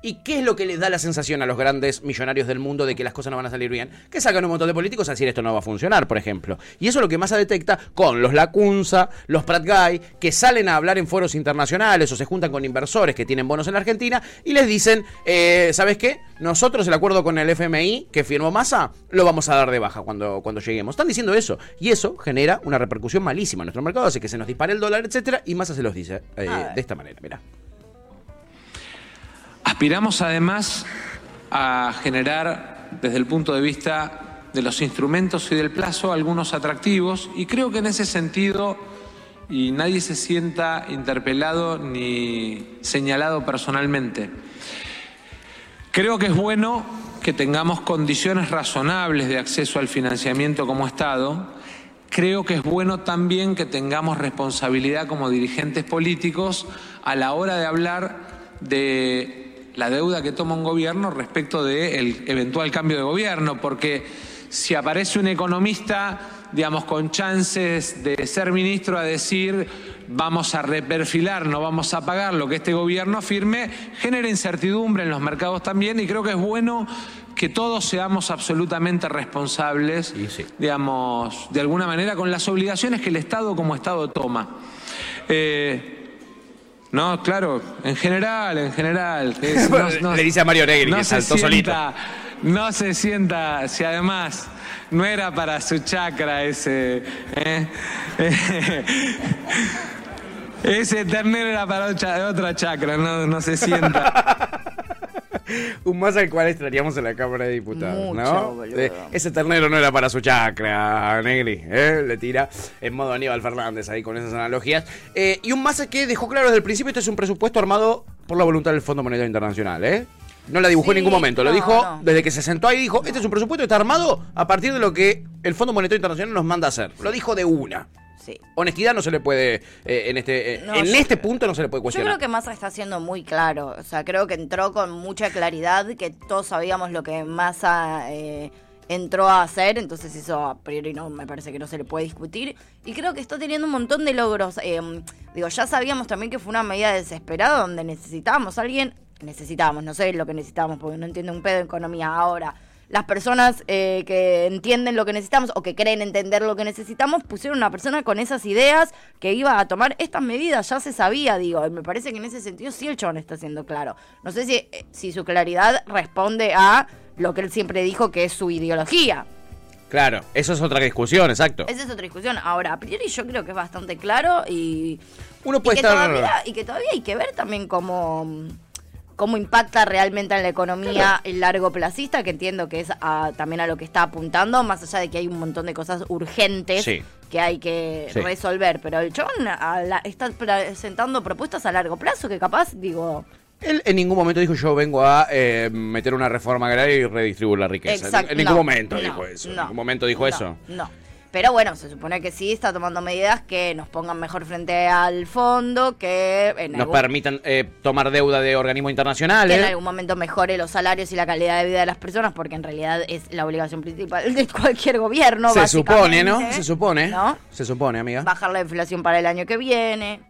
Speaker 2: ¿Y qué es lo que les da la sensación a los grandes millonarios del mundo de que las cosas no van a salir bien? Que sacan un montón de políticos a decir esto no va a funcionar, por ejemplo. Y eso es lo que más se detecta con los Lacunza, los Prat Guy, que salen a hablar en foros internacionales o se juntan con inversores que tienen bonos en la Argentina y les dicen, eh, ¿sabes qué? Nosotros el acuerdo con el FMI que firmó Massa lo vamos a dar de baja cuando, cuando lleguemos. Están diciendo eso. Y eso genera una repercusión malísima en nuestro mercado, hace que se nos dispare el dólar, etcétera, y Massa se los dice eh,
Speaker 3: A ver.
Speaker 2: de esta manera, mira.
Speaker 4: Aspiramos además a generar, desde el punto de vista de los instrumentos y del plazo, algunos atractivos y creo que en ese sentido, y nadie se sienta interpelado ni señalado personalmente, creo que es bueno que tengamos condiciones razonables de acceso al financiamiento como Estado. Creo que es bueno también que tengamos responsabilidad como dirigentes políticos a la hora de hablar de la deuda que toma un gobierno respecto del eventual cambio de gobierno, porque si aparece un economista, digamos, con chances de ser ministro a decir vamos a reperfilar, no vamos a pagar lo que este gobierno firme, genera incertidumbre en los mercados también y creo que es bueno que todos seamos absolutamente responsables,
Speaker 2: sí.
Speaker 4: digamos, de alguna manera con las obligaciones que el Estado como Estado toma. Eh, no, claro, en general, en general. es- no- no-
Speaker 2: Le dice a Mario Negri
Speaker 4: no
Speaker 2: que
Speaker 4: se
Speaker 2: saltó solito.
Speaker 4: sienta- No se sienta, si además no era para su chakra ese. ¿eh? ese ternero era para otra, otra chakra, no, no se sienta.
Speaker 2: Un más al cual extrañamos en la Cámara de Diputados,
Speaker 3: Mucho,
Speaker 2: ¿no? Eh, ese ternero no era para su chacra, Negri, ¿eh? Le tira en modo Aníbal Fernández ahí con esas analogías. Eh, y un más que dejó claro desde el principio, este es un presupuesto armado por la voluntad del Fondo Monetario Internacional, ¿eh? No la dibujó en ningún momento, lo dijo
Speaker 3: no.
Speaker 2: desde que se sentó ahí, dijo, este es un presupuesto que está armado a partir de lo que el Fondo Monetario Internacional nos manda a hacer. Lo dijo de una.
Speaker 3: Sí.
Speaker 2: Honestidad no se le puede, eh, en este, eh,
Speaker 3: No,
Speaker 2: en
Speaker 3: yo-
Speaker 2: este punto no se le puede
Speaker 3: Yo
Speaker 2: cuestionar.
Speaker 3: creo que Massa está siendo muy claro. O sea, creo que entró con mucha claridad, que todos sabíamos lo que Massa eh, entró a hacer, entonces eso a priori no me parece que no se le puede discutir. Y creo que está teniendo un montón de logros. Eh, digo, ya sabíamos también que fue una medida desesperada donde necesitábamos a alguien necesitábamos, no sé lo que necesitábamos, porque no entiendo un pedo de economía. Ahora, las personas eh, que entienden lo que necesitamos o que creen entender lo que necesitamos, pusieron una persona con esas ideas que iba a tomar estas medidas, ya se sabía, digo, y me parece que en ese sentido sí el chabón está siendo claro. No sé si, eh, si su claridad responde a lo que él siempre dijo que es su ideología.
Speaker 2: Claro, eso es otra discusión, exacto.
Speaker 3: Esa es otra discusión. Ahora, a priori yo creo que es bastante claro y,
Speaker 2: Uno
Speaker 3: y
Speaker 2: puede
Speaker 3: que
Speaker 2: estar...
Speaker 3: todavía, y que todavía hay que ver también cómo, cómo impacta realmente en la economía el largo plazista, que entiendo que es a- también a lo que está apuntando, más allá de que hay un montón de cosas urgentes
Speaker 2: Sí.
Speaker 3: que hay que
Speaker 2: Sí.
Speaker 3: resolver. Pero el la- está presentando propuestas a largo plazo que capaz, digo...
Speaker 2: Él en ningún momento dijo yo vengo a eh, meter una reforma agraria y redistribuir la riqueza.
Speaker 3: Exacto,
Speaker 2: en ningún
Speaker 3: no,
Speaker 2: momento
Speaker 3: no,
Speaker 2: dijo eso. en
Speaker 3: no,
Speaker 2: ningún momento dijo eso.
Speaker 3: No. Pero bueno, se supone que sí está tomando medidas que nos pongan mejor frente al fondo, que en,
Speaker 2: Nos
Speaker 3: algún,
Speaker 2: permitan eh, tomar deuda de organismos
Speaker 3: que
Speaker 2: internacionales.
Speaker 3: en algún momento mejore los salarios y la calidad de vida de las personas, porque en realidad es la obligación principal de cualquier gobierno.
Speaker 2: Se supone, ¿no? Se supone.
Speaker 3: ¿no?
Speaker 2: Se supone, amiga.
Speaker 3: Bajar la inflación para el año que viene.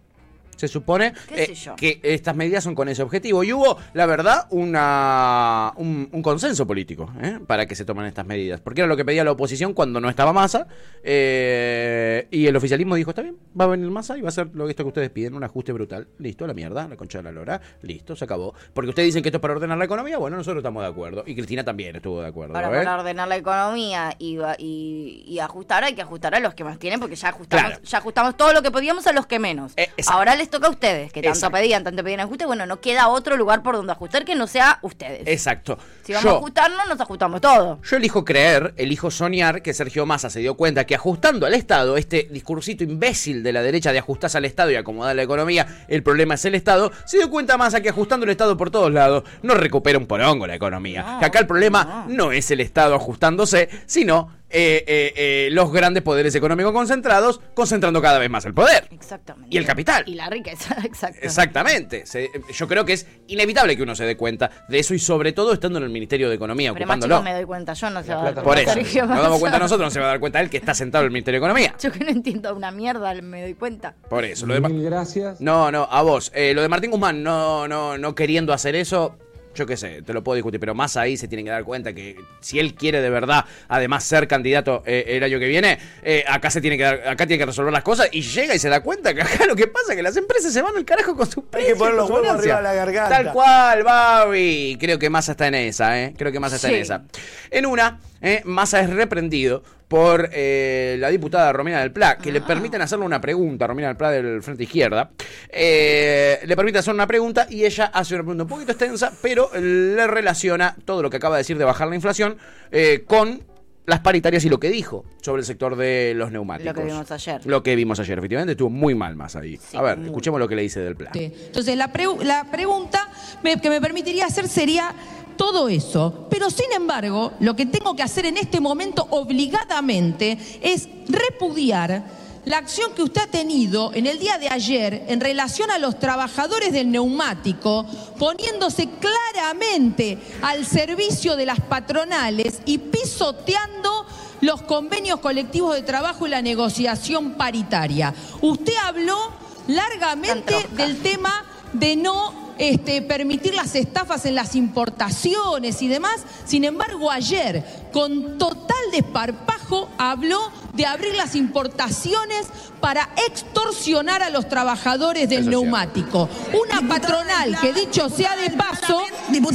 Speaker 2: Se supone
Speaker 3: ¿Qué
Speaker 2: eh, que estas medidas son con ese objetivo. Y hubo, la verdad, una, un, un consenso político ¿eh? para que se tomen estas medidas. Porque era lo que pedía la oposición cuando no estaba Massa. eh, y el oficialismo dijo, está bien, va a venir Massa y va a hacer lo que esto que ustedes piden, un ajuste brutal. Listo, la mierda, la concha de la lora. Listo, se acabó. Porque ustedes dicen que esto es para ordenar la economía. Bueno, nosotros estamos de acuerdo. Y Cristina también estuvo de acuerdo.
Speaker 3: Para, para ordenar la economía y, y, y ajustar, hay que ajustar a los que más tienen, porque ya ajustamos,
Speaker 2: Claro.
Speaker 3: ya ajustamos todo lo que podíamos a los que menos.
Speaker 2: Eh.
Speaker 3: Ahora les toca a ustedes, que tanto
Speaker 2: Exacto.
Speaker 3: pedían, tanto pedían ajuste. Bueno, no queda otro lugar por donde ajustar que no sea ustedes.
Speaker 2: Exacto.
Speaker 3: Si vamos a ajustarnos, nos ajustamos todo.
Speaker 2: Yo elijo creer, elijo soñar que Sergio Massa se dio cuenta que ajustando al Estado, este discursito imbécil de la derecha de ajustarse al Estado y acomodar la economía, el problema es el Estado, se dio cuenta Massa que ajustando el Estado por todos lados no recupera un porongo la economía.
Speaker 3: No,
Speaker 2: que acá el problema no. es el Estado ajustándose, sino eh, eh, eh, los grandes poderes económicos concentrados concentrando cada vez más el poder.
Speaker 3: Exactamente.
Speaker 2: Y el capital.
Speaker 3: Y la riqueza, exacto.
Speaker 2: Exactamente. Se- yo creo que es inevitable que uno se dé cuenta de eso y sobre todo estando en el Ministerio de Economía,
Speaker 3: Pero más
Speaker 2: ocupándolo.
Speaker 3: chicos me doy cuenta, yo no se va a dar
Speaker 2: Por
Speaker 3: cuenta,
Speaker 2: eso,
Speaker 3: Sergio
Speaker 2: nos damos cuenta nosotros, no se va a dar cuenta él que está sentado en el Ministerio de Economía.
Speaker 3: Yo que no entiendo una mierda, me doy cuenta.
Speaker 2: Por eso. Lo de
Speaker 4: Mil gracias.
Speaker 2: no, no, a vos. Eh, lo de Martín Guzmán no, no, no queriendo hacer eso, yo qué sé, te lo puedo discutir, pero más ahí se tienen que dar cuenta que si él quiere de verdad, además ser candidato eh, el año que viene, eh, acá se tiene que dar- acá tiene que resolver las cosas y llega y se da cuenta que acá lo que pasa es que las empresas se van al carajo con sus precios.
Speaker 6: poner los
Speaker 2: con su
Speaker 6: huevos arriba de la garganta.
Speaker 2: Tal cual, Babi. Creo que Massa está en esa, ¿eh? Creo que Massa está en esa. En una, eh, Massa es reprendido por eh, la diputada Romina del Pla, que le permiten hacerle una pregunta, Romina del Pla del Frente Izquierda, eh, le permite hacer una pregunta y ella hace una pregunta un poquito extensa, pero le relaciona todo lo que acaba de decir de bajar la inflación eh, con las paritarias y lo que dijo sobre el sector de los neumáticos.
Speaker 3: Lo que vimos ayer.
Speaker 2: Lo que vimos ayer, efectivamente, estuvo muy mal más ahí.
Speaker 3: Sí,
Speaker 2: A ver, escuchemos lo que le dice del Pla.
Speaker 7: Entonces, la, pregu- la pregunta me- que me permitiría hacer sería todo eso. Pero, sin embargo, lo que tengo que hacer en este momento obligadamente es repudiar la acción que usted ha tenido en el día de ayer en relación a los trabajadores del neumático, poniéndose claramente al servicio de las patronales y pisoteando los convenios colectivos de trabajo y la negociación paritaria. Usted habló largamente del tema de no este, permitir las estafas en las importaciones y demás. Sin embargo, ayer, con total desparpajo, habló de abrir las importaciones para extorsionar a los trabajadores del
Speaker 2: Eso
Speaker 7: neumático. Una patronal que, dicho sea de paso,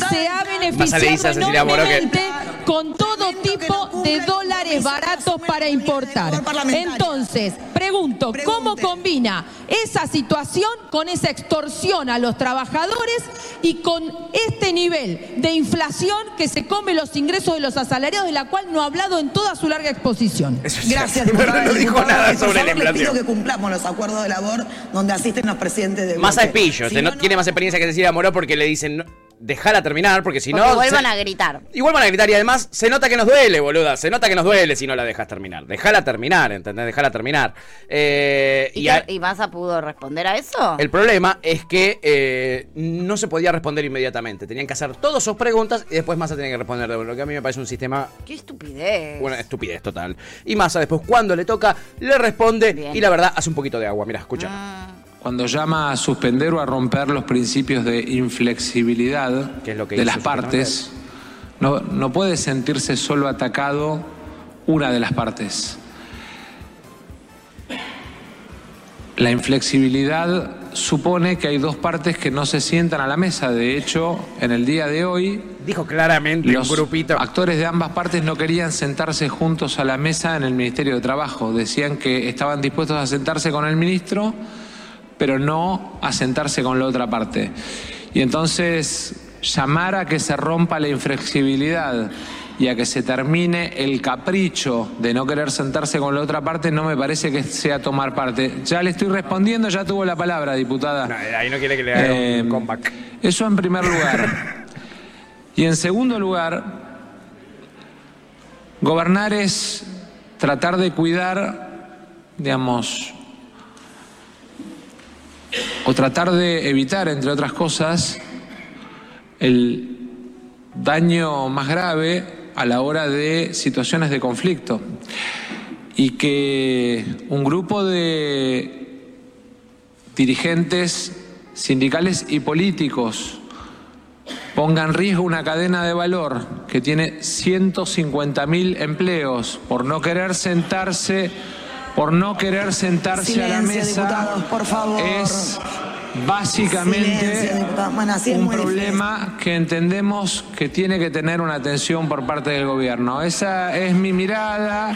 Speaker 7: se ha beneficiado enormemente con todo tipo de dólares baratos para importar. Entonces, pregunto, ¿cómo combina esa situación con esa extorsión a los trabajadores y con este nivel de inflación que se come los ingresos de los asalariados, de la cual no ha hablado en toda su larga exposición?
Speaker 2: Eso es
Speaker 8: Gracias,
Speaker 2: cierto,
Speaker 8: diputada.
Speaker 2: no dijo
Speaker 8: Diputada,
Speaker 2: nada sobre la
Speaker 8: favor, les pido
Speaker 2: inflación.
Speaker 8: que cumplamos los acuerdos de labor donde asisten los presidentes de
Speaker 2: Massa es
Speaker 8: bloque.
Speaker 2: pillo,
Speaker 8: Si
Speaker 2: no,
Speaker 8: no-
Speaker 2: tiene más experiencia que Cecilia Moró porque le dicen, no, dejala terminar, porque si
Speaker 3: Porque
Speaker 2: no...
Speaker 3: vuelvan
Speaker 2: se-
Speaker 3: a gritar.
Speaker 2: Y vuelvan a gritar y además se nota que nos duele, boluda, se nota que nos duele si no la dejas terminar. Dejala terminar, ¿entendés? Dejala terminar. Eh,
Speaker 3: ¿Y,
Speaker 2: y
Speaker 3: qué-
Speaker 2: a-
Speaker 3: y Massa pudo responder a eso?
Speaker 2: el problema es que eh, no se podía responder inmediatamente. Tenían que hacer todas sus preguntas y después Massa tenía que responder de lo que a mí me parece un sistema
Speaker 3: Qué estupidez.
Speaker 2: una estupidez total. Y Massa después cuando le toca le responde
Speaker 3: Bien.
Speaker 2: y la verdad hace un poquito de agua. Mira, escucha.
Speaker 3: Mm,
Speaker 4: cuando llama a suspender o a romper los principios de inflexibilidad
Speaker 2: lo
Speaker 4: de las partes, no, no puede sentirse solo atacado una de las partes. La inflexibilidad supone que hay dos partes que no se sientan a la mesa. De hecho, en el día de hoy,
Speaker 2: Dijo claramente
Speaker 4: los
Speaker 2: un grupito.
Speaker 4: actores de ambas partes no querían sentarse juntos a la mesa en el Ministerio de Trabajo. Decían que estaban dispuestos a sentarse con el ministro, pero no a sentarse con la otra parte. Y entonces llamar a que se rompa la inflexibilidad y a que se termine el capricho de no querer sentarse con la otra parte no me parece que sea tomar parte. Ya le estoy respondiendo, ya tuvo la palabra, diputada.
Speaker 2: No, ahí no quiere que le haga
Speaker 4: Eh,
Speaker 2: un comeback.
Speaker 4: Eso en primer lugar. Y en segundo lugar, gobernar es tratar de cuidar, digamos, o tratar de evitar, entre otras cosas, el daño más grave a la hora de situaciones de conflicto. Y que un grupo de dirigentes sindicales y políticos ponga en riesgo una cadena de valor que tiene 150.000 empleos por no querer sentarse, por no querer sentarse a la mesa,
Speaker 8: diputados, por favor.
Speaker 4: es básicamente
Speaker 8: Silencio, diputado. Bueno, así es
Speaker 4: un problema que entendemos que tiene que tener una atención por parte del gobierno. Esa es mi mirada.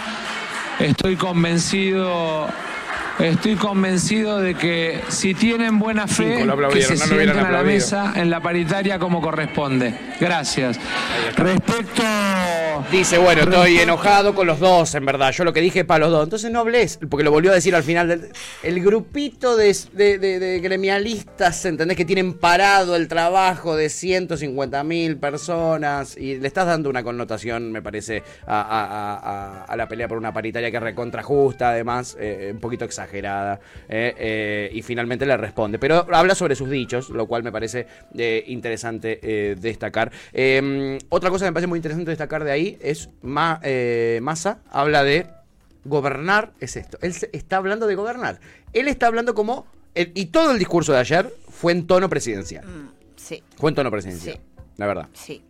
Speaker 4: Estoy convencido, estoy convencido de que si tienen buena fe,
Speaker 2: Cinco
Speaker 4: que se
Speaker 2: no
Speaker 4: sienten a la mesa en la paritaria como corresponde. Gracias. Respecto
Speaker 2: Dice, bueno, estoy enojado con los dos, en verdad. Yo lo que dije es para los dos. Entonces no hables, porque lo volvió a decir al final. Del, el grupito de, de- de- de gremialistas, ¿entendés? Que tienen parado el trabajo de 150 mil personas y le estás dando una connotación, me parece, a, a- a- a- a la pelea por una paritaria que recontra justa, además, eh, un poquito exagerada. Eh, eh, y finalmente le responde. Pero habla sobre sus dichos, lo cual me parece eh, interesante destacar. Eh, otra cosa que me parece muy interesante destacar de ahí es Ma- Massa habla de gobernar es esto. Él está hablando de gobernar. Él está hablando como el- y todo el discurso de ayer fue en tono presidencial.
Speaker 3: Sí,
Speaker 2: Fue en tono presidencial.
Speaker 3: Sí.
Speaker 2: La verdad.
Speaker 3: sí.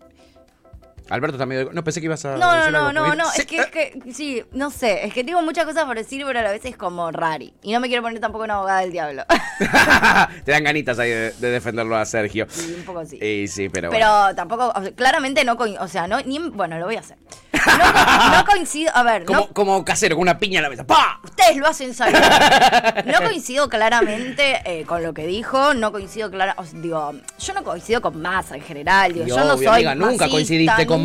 Speaker 2: Alberto también. No pensé que ibas a.
Speaker 3: No, no,
Speaker 2: decir
Speaker 3: no,
Speaker 2: algo,
Speaker 3: no, no,
Speaker 2: Sí,
Speaker 3: es que, es que, sí, no sé, es que tengo muchas cosas por decir, pero a la vez es como rari. Y no me quiero poner tampoco una abogada del diablo.
Speaker 2: Te dan ganitas ahí de, de defenderlo a Sergio.
Speaker 3: Sí, un poco así.
Speaker 2: Y sí, pero.
Speaker 3: Pero
Speaker 2: bueno.
Speaker 3: tampoco, o sea, claramente no coincido, o sea, no, ni, en- bueno, lo voy a hacer. No, co- no coincido, a ver,
Speaker 2: Como,
Speaker 3: no,
Speaker 2: como casero, con una piña en la mesa. ¡Pah!
Speaker 3: ustedes lo hacen saber. No coincido claramente eh, con lo que dijo, no coincido clara, o sea, digo, yo no coincido con Massa en general, digo, yo no
Speaker 2: obvio,
Speaker 3: soy
Speaker 2: amiga, nunca coincidiste con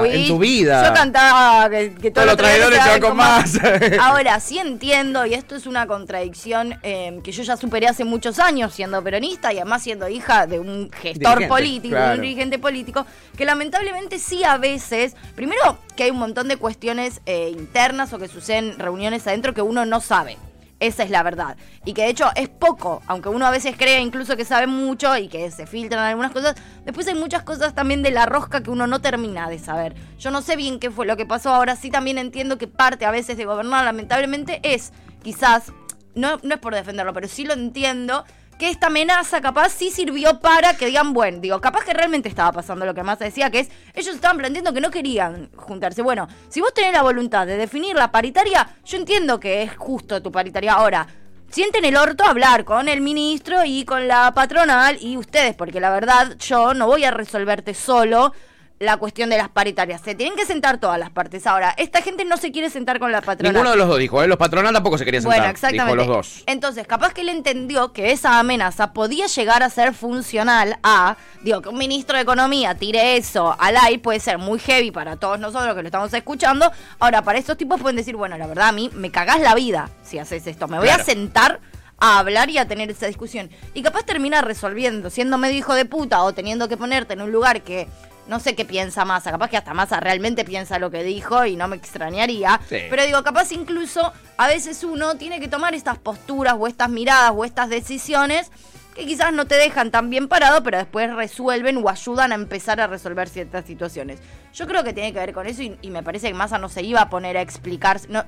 Speaker 3: fui.
Speaker 2: en tu vida.
Speaker 3: Yo cantaba que, que
Speaker 2: Todos los traidores se van con Massa.
Speaker 3: Ahora, sí entiendo, y esto es una contradicción eh, que yo ya superé hace muchos años siendo peronista y además siendo hija de un gestor
Speaker 2: Dirigente,
Speaker 3: político, de un dirigente político, que lamentablemente sí a veces, primero que hay un montón de cuestiones eh, internas o que suceden reuniones adentro que uno no sabe. Esa es la verdad. Y que de hecho es poco, aunque uno a veces cree incluso que sabe mucho y que se filtran algunas cosas, después hay muchas cosas también de la rosca que uno no termina de saber. Yo no sé bien qué fue lo que pasó, ahora sí también entiendo que parte a veces de gobernar lamentablemente es quizás, no, no es por defenderlo, pero sí lo entiendo, que esta amenaza capaz sí sirvió para que digan, bueno, digo, capaz que realmente estaba pasando lo que más decía, que es, ellos estaban planteando que no querían juntarse. Bueno, si vos tenés la voluntad de definir la paritaria, yo entiendo que es justo tu paritaria. Ahora, sienten el orto hablar con el ministro y con la patronal y ustedes, porque la verdad yo no voy a resolverte solo la cuestión de las paritarias. Se tienen que sentar todas las partes. Ahora, esta gente no se quiere sentar con la patronal.
Speaker 2: Ninguno de los dos dijo, ¿eh? Los patronal tampoco se querían sentar.
Speaker 3: Bueno, exactamente.
Speaker 2: Dijo los dos.
Speaker 3: Entonces, capaz que él entendió que esa amenaza podía llegar a ser funcional a, digo, que un ministro de Economía tire eso al aire puede ser muy heavy para todos nosotros que lo estamos escuchando. Ahora, para estos tipos pueden decir, bueno, la verdad a mí me cagás la vida si haces esto. Me voy
Speaker 2: Claro.
Speaker 3: a sentar a hablar y a tener esa discusión. Y capaz termina resolviendo, siendo medio hijo de puta o teniendo que ponerte en un lugar que no sé qué piensa Massa, capaz que hasta Massa realmente piensa lo que dijo y no me extrañaría.
Speaker 2: Sí.
Speaker 3: Pero digo, capaz incluso a veces uno tiene que tomar estas posturas o estas miradas o estas decisiones que quizás no te dejan tan bien parado, pero después resuelven o ayudan a empezar a resolver ciertas situaciones. Yo creo que tiene que ver con eso y, y me parece que Massa no se iba a poner a explicar, no,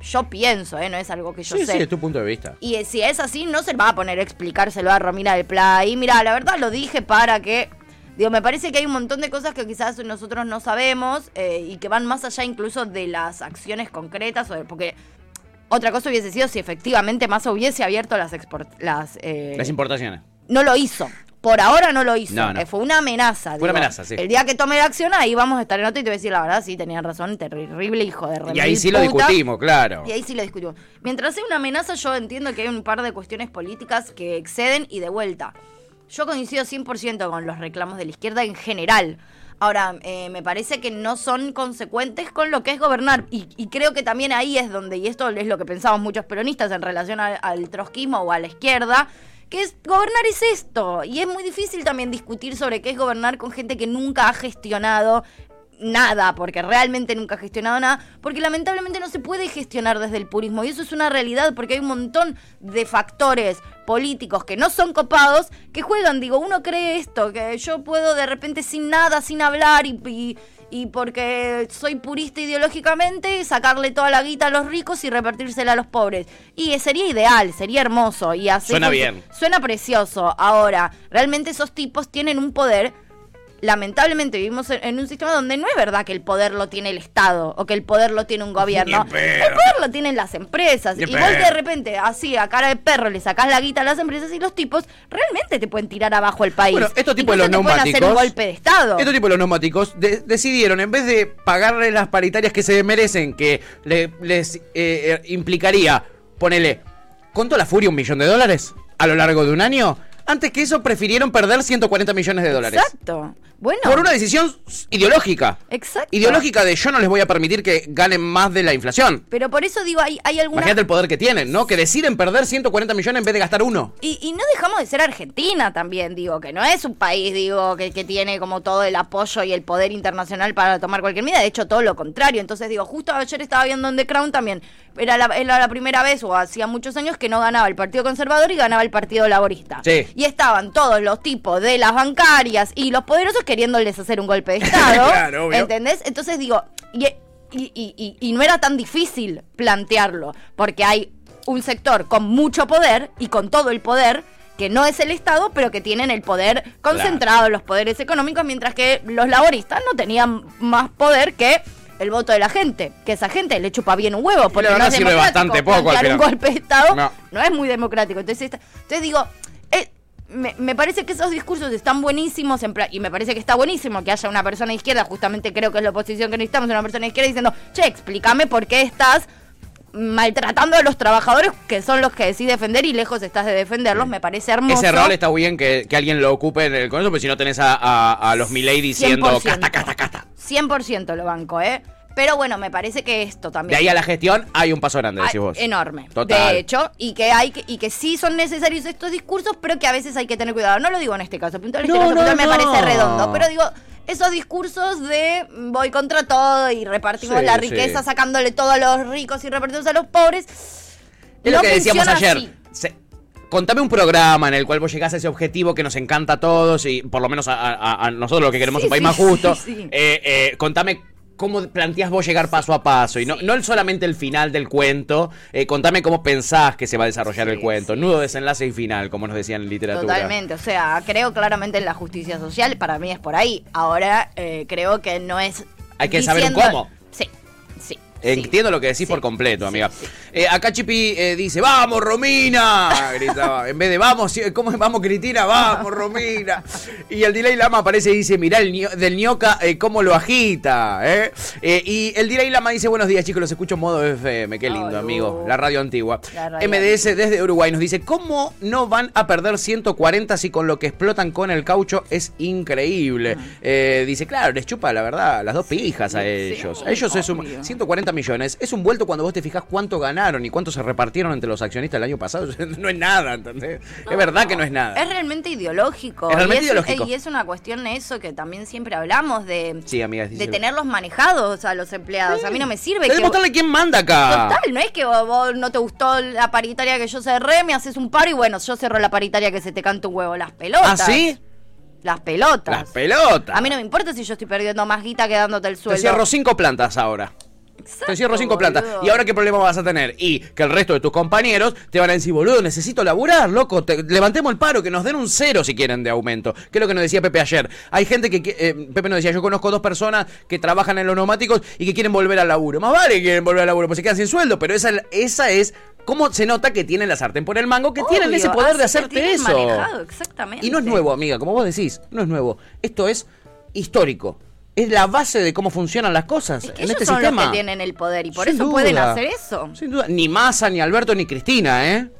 Speaker 3: yo pienso, ¿eh? no es algo que yo
Speaker 2: Sí,
Speaker 3: sé.
Speaker 2: sí, es tu punto de vista.
Speaker 3: Y eh, si es así, no se va a poner a explicárselo a Romina del Pla. Y mira, la verdad lo dije para que. Digo, me parece que hay un montón de cosas que quizás nosotros no sabemos eh, y que van más allá incluso de las acciones concretas. O de- porque otra cosa hubiese sido si efectivamente Massa hubiese abierto las, export- las, eh,
Speaker 2: Las importaciones.
Speaker 3: no lo hizo. Por ahora no lo hizo.
Speaker 2: No, no.
Speaker 3: Eh, fue una amenaza.
Speaker 2: Fue una amenaza, sí.
Speaker 3: El día que tome la acción, ahí vamos a estar en nota y te voy a decir la verdad, sí, tenían razón, terrible hijo de
Speaker 2: Y
Speaker 3: remil
Speaker 2: ahí sí lo discutimos, claro.
Speaker 3: Y ahí sí lo discutimos. Mientras sea una amenaza, yo entiendo que hay un par de cuestiones políticas que exceden y de vuelta. Yo coincido 100% con los reclamos de la izquierda en general. Ahora, eh, me parece que no son consecuentes con lo que es gobernar. Y, creo que también ahí es donde, y esto es lo que pensamos muchos peronistas en relación al trotskismo o a la izquierda, que es gobernar es esto. Y es muy difícil también discutir sobre qué es gobernar con gente que nunca ha gestionado nada, porque realmente nunca ha gestionado nada, porque lamentablemente no se puede gestionar desde el purismo y eso es una realidad porque hay un montón de factores políticos que no son copados que juegan, digo, uno cree esto, que yo puedo de repente sin nada, sin hablar y, y, y porque soy purista ideológicamente sacarle toda la guita a los ricos y repartírsela a los pobres. Y sería ideal, sería hermoso y así
Speaker 2: Suena bien.
Speaker 3: Suena precioso. Ahora, realmente esos tipos tienen un poder lamentablemente vivimos en, un sistema donde no es verdad que el poder lo tiene el Estado o que el poder lo tiene un gobierno. El poder lo tienen las empresas.
Speaker 2: Ni
Speaker 3: Y vos de repente, así, a cara de perro, le sacás la guita a las empresas y los tipos realmente te pueden tirar abajo el país.
Speaker 2: Bueno, estos tipos de los
Speaker 3: pueden hacer un
Speaker 2: neumáticos.
Speaker 3: golpe de Estado.
Speaker 2: Estos tipos de los neumáticos de- decidieron, en vez de pagarle las paritarias que se merecen, que le- les eh, eh, implicaría, ponele, con toda la furia un millón de dólares a lo largo de un año, antes que eso prefirieron perder 140 millones de dólares.
Speaker 3: Exacto. Bueno.
Speaker 2: Por una decisión ideológica.
Speaker 3: Exacto.
Speaker 2: Ideológica de yo no les voy a permitir que ganen más de la inflación.
Speaker 3: Pero por eso digo, hay, hay alguna...
Speaker 2: Imagínate el poder que tienen, ¿no? Que deciden perder 140 millones en vez de gastar uno.
Speaker 3: Y, y no dejamos de ser Argentina también, digo, que no es un país, digo, que, que tiene como todo el apoyo y el poder internacional para tomar cualquier medida, de hecho todo lo contrario. Entonces digo, justo ayer estaba viendo en The Crown también, era la, era la primera vez o hacía muchos años que no ganaba el Partido Conservador y ganaba el Partido Laborista.
Speaker 2: Sí.
Speaker 3: Y estaban todos los tipos de las bancarias y los poderosos queriéndoles hacer un golpe de Estado.
Speaker 2: Claro, obvio.
Speaker 3: ¿Entendés? Entonces digo, y, y- y- no era tan difícil plantearlo, porque hay un sector con mucho poder y con todo el poder que no es el Estado, pero que tienen el poder concentrado, los poderes económicos, mientras que los laboristas no tenían más poder que el voto de la gente, que esa gente le chupa bien un huevo, porque no es
Speaker 2: sirve
Speaker 3: democrático.
Speaker 2: bastante poco al
Speaker 3: un golpe de Estado
Speaker 2: No.
Speaker 3: no, es muy democrático. Entonces, entonces digo, me, me parece que esos discursos están buenísimos en y me parece que está buenísimo que haya una persona de izquierda, justamente creo que es la oposición que necesitamos, una persona de izquierda diciendo, che, explícame por qué estás maltratando a los trabajadores que son los que decís defender y lejos estás de defenderlos, me parece hermoso.
Speaker 2: Ese rol está bien que, que alguien lo ocupe en el Congreso, porque si no tenés a, a- a los Milei diciendo
Speaker 3: 100%.
Speaker 2: casta, casta, casta.
Speaker 3: 100% lo banco, ¿eh? Pero bueno, me parece que esto
Speaker 2: De
Speaker 3: también...
Speaker 2: ahí a la gestión hay un paso grande, decís vos.
Speaker 3: Enorme.
Speaker 2: Total.
Speaker 3: De hecho, y que hay que, y que sí son necesarios estos discursos, pero que a veces hay que tener cuidado. No lo digo en este caso, puntual este
Speaker 2: No,
Speaker 3: caso
Speaker 2: no,
Speaker 3: puntual me parece redondo, pero digo, esos discursos de voy contra todo y repartimos
Speaker 2: Sí,
Speaker 3: la
Speaker 2: sí.
Speaker 3: riqueza sacándole todo a los ricos y repartimos a los pobres.
Speaker 2: Es lo que decíamos ayer.
Speaker 3: así.
Speaker 2: Se- contame un programa en el cual vos llegás a ese objetivo que nos encanta a todos y por lo menos a, a- a nosotros lo que queremos
Speaker 3: Sí,
Speaker 2: un país más justo. Eh, eh, contame cómo planteás vos llegar paso a paso y no, no solamente el final del cuento. eh, contame cómo pensás que se va a desarrollar el cuento. Nudo, desenlace y final, como nos decían en literatura.
Speaker 3: Totalmente, o sea, creo claramente en la justicia social, para mí es por ahí. Ahora eh, creo que no es...
Speaker 2: Hay que saber
Speaker 3: diciendo-
Speaker 2: cómo. Entiendo lo que decís por completo, amiga. Sí, eh, acá Chipi eh, dice, ¡Vamos, Romina! Gritaba. en vez de vamos, ¿cómo? Vamos, Cristina, vamos, Romina. Y el Delay Lama aparece y dice, mirá el del ñoca eh, cómo lo agita. ¿eh? y el Delay Lama dice, buenos días, chicos, los escucho en modo FM. Qué lindo, amigo. La radio antigua. MDS desde Uruguay nos dice, ¿cómo no van a perder 140 si con lo que explotan con el caucho es increíble? dice, claro, les chupa, la verdad, las dos pijas a ellos. ellos es un 140 millones es un vuelto cuando vos te fijás cuánto ganaron y cuánto se repartieron entre los accionistas el año pasado. no es nada, ¿entendés? Es verdad que no es nada.
Speaker 3: Es realmente ideológico.
Speaker 2: Es realmente
Speaker 3: y es,
Speaker 2: ideológico.
Speaker 3: Y es una cuestión eso que también siempre hablamos de,
Speaker 2: sí, amiga,
Speaker 3: de tenerlos manejados a los empleados. A mí no me sirve.
Speaker 2: Hay
Speaker 3: que
Speaker 2: mostrarle quién manda acá.
Speaker 3: Total, no es que vos, no te gustó la paritaria que yo cerré, me haces un paro y bueno, yo cerro la paritaria que se te canta un huevo las pelotas.
Speaker 2: ¿Ah, sí?
Speaker 3: Las pelotas.
Speaker 2: Las pelotas.
Speaker 3: A mí no me importa si yo estoy perdiendo más guita que dándote el sueldo.
Speaker 2: Te cierro cinco plantas ahora te cierro cinco plantas.
Speaker 3: boludo.
Speaker 2: ¿Y ahora qué problema vas a tener? Y que el resto de tus compañeros te van a decir, boludo, necesito laburar, loco. te- levantemos el paro, que nos den un cero si quieren de aumento. Que es lo que nos decía Pepe ayer. Hay gente que, eh, Pepe nos decía, yo conozco dos personas que trabajan en los neumáticos y que quieren volver al laburo. Más vale que quieren volver al laburo, pues se quedan sin sueldo. Pero esa, esa es cómo se nota que tienen la sartén por el mango, que tienen ese poder de hacerte eso.
Speaker 3: manejado, exactamente.
Speaker 2: Y no es nuevo, amiga, como vos decís, no es nuevo. Esto es histórico. Es la base de cómo funcionan las cosas
Speaker 3: Es que
Speaker 2: en
Speaker 3: ellos
Speaker 2: este
Speaker 3: son
Speaker 2: sistema.
Speaker 3: los que tienen el poder y por
Speaker 2: Sin
Speaker 3: eso
Speaker 2: duda.
Speaker 3: pueden hacer eso.
Speaker 2: Sin duda. Ni Massa, ni Alberto, ni Cristina, ¿eh?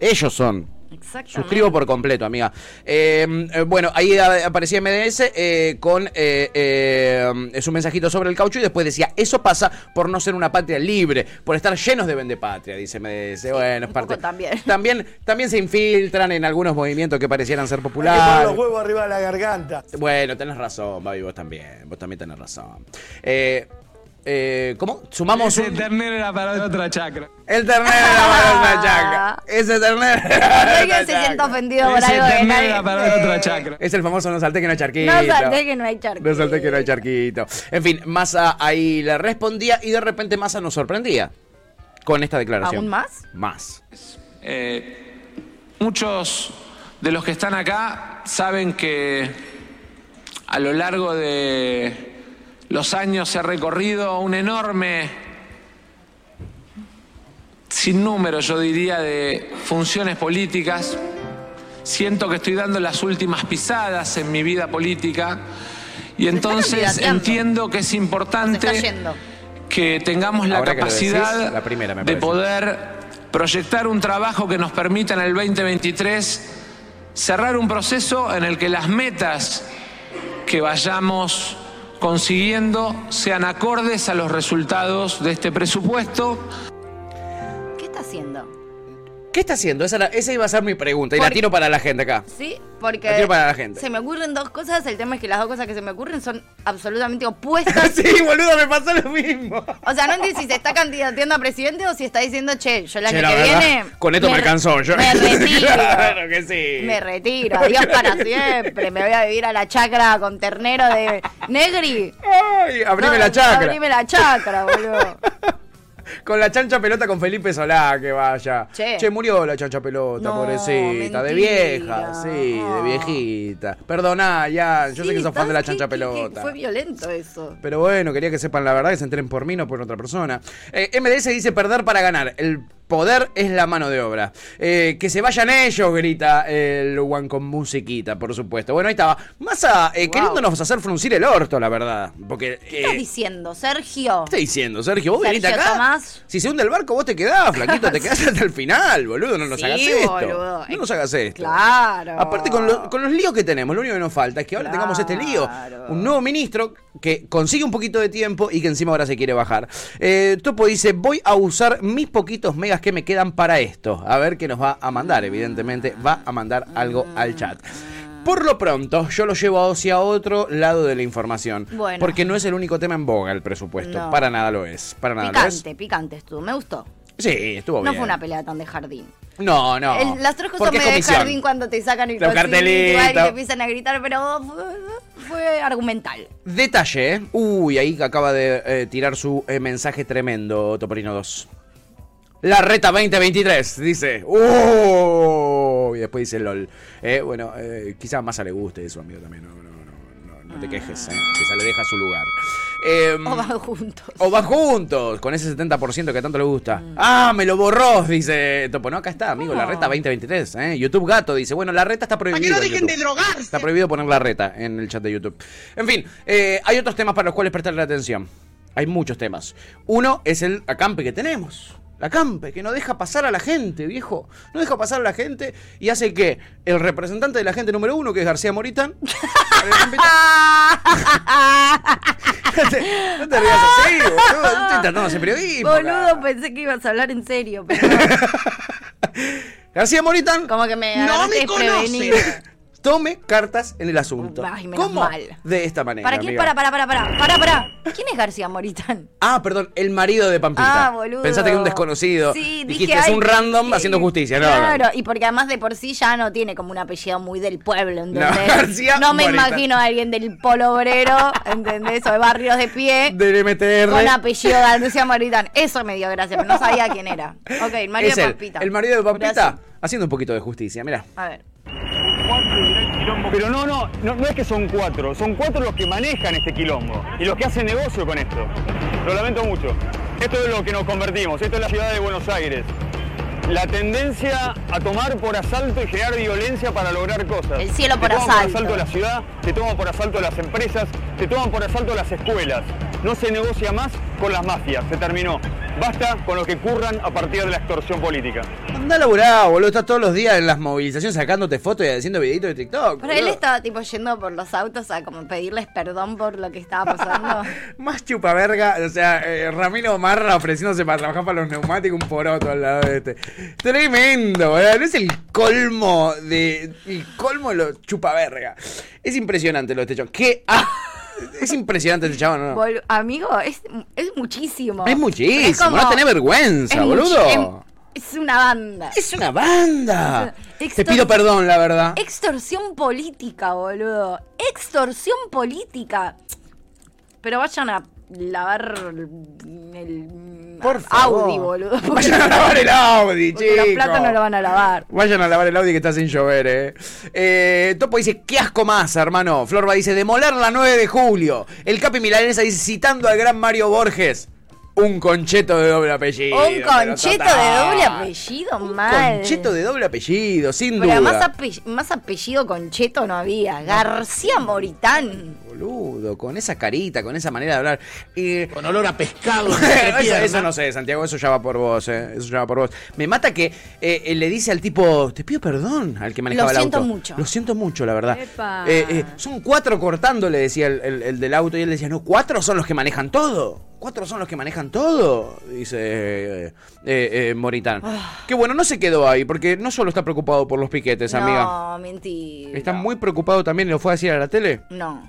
Speaker 2: Ellos son.
Speaker 3: Exactamente.
Speaker 2: Suscribo por completo, amiga. Eh, eh, bueno, ahí aparecía MDS eh, con eh, eh, su mensajito sobre el caucho y después decía, eso pasa por no ser una patria libre, por estar llenos de vendepatria, dice MDS. bueno, es parte.
Speaker 3: también.
Speaker 2: también. También se infiltran en algunos movimientos que parecieran ser populares.
Speaker 6: los huevos arriba de la garganta.
Speaker 2: Bueno, tenés razón, Babi, vos también. Vos también tenés razón. Eh, eh, ¿Cómo? Sumamos un...
Speaker 4: ternero era para otra chacra.
Speaker 2: El ternero era para otra chaca. Ese ternero era para.
Speaker 3: Alguien se sienta ofendido por algo de nadie.
Speaker 4: otra chacra.
Speaker 2: Es el famoso no salté que no hay charquito.
Speaker 3: No salté que no hay charquito.
Speaker 2: No salté que no hay charquito. En fin, Massa ahí le respondía y de repente Massa nos sorprendía con esta declaración.
Speaker 3: ¿Aún más?
Speaker 2: Más.
Speaker 4: Eh, muchos de los que están acá saben que a lo largo de los años se ha recorrido un enorme sinnúmero, yo diría, de funciones políticas. Siento que estoy dando las últimas pisadas en mi vida política y entonces entiendo que es importante que tengamos la
Speaker 2: Ahora decís,
Speaker 4: capacidad
Speaker 2: la primera, me
Speaker 4: de poder proyectar un trabajo que nos permita en el 2023 cerrar un proceso en el que las metas que vayamos consiguiendo sean acordes a los resultados de este presupuesto.
Speaker 3: ¿Qué está haciendo?
Speaker 2: Esa, iba a ser mi pregunta y la
Speaker 3: Porque-
Speaker 2: tiro para la gente acá.
Speaker 3: Sí, porque
Speaker 2: La tiro para la gente.
Speaker 3: se me ocurren dos cosas. El tema es que las dos cosas que se me ocurren son absolutamente opuestas.
Speaker 2: sí, boludo, me pasó lo mismo.
Speaker 3: O sea, no entiendo si se está candidateando a presidente o si está diciendo, che, yo el
Speaker 2: Che, la
Speaker 3: que
Speaker 2: verdad,
Speaker 3: viene.
Speaker 2: con esto me alcanzó yo.
Speaker 3: Me retiro.
Speaker 2: claro que sí.
Speaker 3: Me retiro, adiós para siempre. Me voy a vivir a la chacra con ternero de Negri.
Speaker 2: Ay, abrime
Speaker 3: No,
Speaker 2: la chacra.
Speaker 3: Abrime la chacra, boludo.
Speaker 2: Con la chancha pelota con Felipe Solá, que vaya.
Speaker 3: Che.
Speaker 2: murió la chancha pelota,
Speaker 3: No,
Speaker 2: pobrecita. De vieja, sí, de
Speaker 3: Ah.
Speaker 2: viejita. Perdoná, ya. Yo sé que sos fan de la
Speaker 3: ¿sabes
Speaker 2: chancha
Speaker 3: que
Speaker 2: pelota.
Speaker 3: Fue violento eso.
Speaker 2: Pero bueno, quería que sepan la verdad, que se enteren por mí, no por otra persona. Eh, MDS dice perder para ganar. El poder es la mano de obra. Eh, que se vayan ellos, grita el One con musiquita, por supuesto. Bueno, ahí estaba. Massa eh,
Speaker 3: Wow.
Speaker 2: queriéndonos hacer fruncir el orto, la verdad. Porque.
Speaker 3: ¿Qué estás
Speaker 2: eh,
Speaker 3: diciendo, Sergio?
Speaker 2: ¿Qué estás diciendo, Sergio? Vos
Speaker 3: Sergio
Speaker 2: acá.
Speaker 3: Tomás.
Speaker 2: Si se hunde el barco, vos te quedás, flaquito, te quedás hasta el final, boludo. No nos
Speaker 3: Sí,
Speaker 2: hagas esto.
Speaker 3: boludo.
Speaker 2: No nos hagas esto.
Speaker 3: Claro.
Speaker 2: Aparte, con, lo- con los líos que tenemos, lo único que nos falta es que ahora tengamos este lío.
Speaker 3: Claro.
Speaker 2: Un nuevo ministro que consigue un poquito de tiempo y que encima ahora se quiere bajar. Eh, Topo dice: Voy a usar mis poquitos megas que me quedan para esto. A ver qué nos va a mandar. Evidentemente, va a mandar algo al chat. Por lo pronto, yo lo llevo hacia otro lado de la información.
Speaker 3: Bueno.
Speaker 2: Porque no es el único tema en boga el presupuesto.
Speaker 3: No.
Speaker 2: Para nada lo es. Para nada lo es.
Speaker 3: Picante, picante estuvo. Me gustó.
Speaker 2: Sí, estuvo
Speaker 3: No
Speaker 2: bien.
Speaker 3: fue una pelea tan de jardín.
Speaker 2: No, no.
Speaker 3: El- las tres cosas me de jardín cuando te sacan el igual y te empiezan a gritar, pero fue, fue argumental.
Speaker 2: Detalle, ¿eh? Uy, ahí acaba de eh, tirar su eh, mensaje tremendo, Topolino 2. La reta 2023, dice. ¡Uh! Y después dice LOL. Eh, bueno, quizás más le guste eso, amigo, también. No, no, no, no, no te quejes, ¿eh? Que se le deja su lugar. Eh,
Speaker 3: O van juntos.
Speaker 2: o van juntos, con ese 70% que tanto le gusta.
Speaker 3: Mm.
Speaker 2: Ah, me lo borró, dice Topo. No, acá está, amigo, la reta 2023. ¿eh? YouTube Gato dice, bueno, la reta está prohibida. en YouTube. Está prohibido poner la reta en el chat de YouTube. En fin, eh, hay otros temas para los cuales prestarle atención. Hay muchos temas. Uno es el acampe que tenemos. La acampe, que no deja pasar a la gente, viejo. No deja pasar a la gente y hace que el representante de la gente número uno, que es García Moritán. no te, no te rías así, boludo. Estoy tratando de hacer periodismo.
Speaker 3: Boludo,
Speaker 2: acá.
Speaker 3: pensé que ibas a hablar en serio, pero
Speaker 2: García Moritán.
Speaker 3: como que me
Speaker 2: No me conoce. Tome cartas en el asunto.
Speaker 3: Ay, menos
Speaker 2: ¿Cómo?
Speaker 3: mal.
Speaker 2: De esta manera.
Speaker 3: ¿Para quién? Para, para, para, para, para, para. ¿Quién es García Moritán?
Speaker 2: Ah, perdón, el marido de Pampita.
Speaker 3: Ah, boludo.
Speaker 2: Pensaste que un desconocido.
Speaker 3: Sí,
Speaker 2: Dijiste,
Speaker 3: dije,
Speaker 2: es
Speaker 3: ay,
Speaker 2: un random haciendo justicia. No,
Speaker 3: claro, y porque además de por sí ya no tiene como un apellido muy del pueblo, ¿entendés?
Speaker 2: No, García
Speaker 3: No me
Speaker 2: Moritán.
Speaker 3: imagino a alguien del polo obrero, ¿entendés? O de barrios de pie.
Speaker 2: Del MTR.
Speaker 3: Con apellido García Moritán. Eso me dio gracia, pero no sabía quién era. Ok, el marido
Speaker 2: es
Speaker 3: de
Speaker 2: él,
Speaker 3: Pampita.
Speaker 2: el marido de Pampita
Speaker 3: Gracias.
Speaker 2: haciendo un poquito de justicia, mira.
Speaker 3: A ver.
Speaker 6: Pero no, no, no, no es que son cuatro, son cuatro los que manejan este quilombo y los que hacen negocio con esto. Lo lamento mucho. Esto es lo que nos convertimos, esto es la ciudad de Buenos Aires. La tendencia a tomar por asalto y generar violencia para lograr cosas.
Speaker 3: El cielo asalto.
Speaker 6: por asalto la ciudad, te toman por asalto las empresas, te toman por asalto las escuelas. No se negocia más con las mafias, se terminó. Basta con lo que curran a partir de la extorsión política.
Speaker 2: Anda a laburar, boludo. Estás todos los días en las movilizaciones sacándote fotos y haciendo videitos de TikTok.
Speaker 3: Pero él
Speaker 2: boludo.
Speaker 3: estaba tipo yendo por los autos a como pedirles perdón por lo que estaba pasando.
Speaker 2: Más chupaverga, o sea, eh, Ramiro Marra ofreciéndose para trabajar para los neumáticos, un poroto al lado de este. Tremendo, ¿verdad? No es el colmo de. El colmo de los chupaverga. Es impresionante lo de este chabón. ¿Qué? Ah, es impresionante este chabón, ¿no?
Speaker 3: Amigo, es, es muchísimo.
Speaker 2: Es muchísimo,
Speaker 3: como-
Speaker 2: no tenés vergüenza,
Speaker 3: es
Speaker 2: boludo.
Speaker 3: muchi- Es, es una banda.
Speaker 2: Es una banda.
Speaker 3: Extor-
Speaker 2: Te pido perdón, la verdad.
Speaker 3: Extorsión política, boludo. Extorsión política. Pero vayan a lavar el
Speaker 2: Por favor.
Speaker 3: Audi, boludo.
Speaker 2: Vayan a lavar el Audi,
Speaker 3: Porque los
Speaker 2: chicos.
Speaker 3: platos no lo van a lavar.
Speaker 2: Vayan a lavar el Audi que está sin llover, eh. Eh, Topo dice, qué asco más, hermano. Florba dice, demoler la 9 de julio. El Capi Milanesa dice, citando al gran Mario Borges, un concheto de doble apellido.
Speaker 3: Un concheto de doble apellido, mal.
Speaker 2: Concheto de doble apellido, sin
Speaker 3: Pero
Speaker 2: duda.
Speaker 3: más, ape- más apellido concheto no había. García Moritán.
Speaker 2: Boludo, con esa carita, con esa manera de hablar. Y-
Speaker 9: Con olor a pescado.
Speaker 2: eso, eso no sé, Santiago, eso ya va por vos, eh. Eso ya va por vos. Me mata que eh, él le dice al tipo, te pido perdón, al que manejaba
Speaker 3: Lo
Speaker 2: el
Speaker 3: siento
Speaker 2: auto.
Speaker 3: mucho.
Speaker 2: Lo siento mucho, la verdad. Eh, eh, son cuatro cortando, le decía el, el- el del auto, y él decía, no, cuatro son los que manejan todo. Cuatro son los que manejan todo, dice eh, eh, eh, Moritán. Que bueno, no se quedó ahí, porque no solo está preocupado por los piquetes, amiga.
Speaker 3: No, mentira.
Speaker 2: Está muy preocupado también, lo fue a decir a la tele,
Speaker 3: No.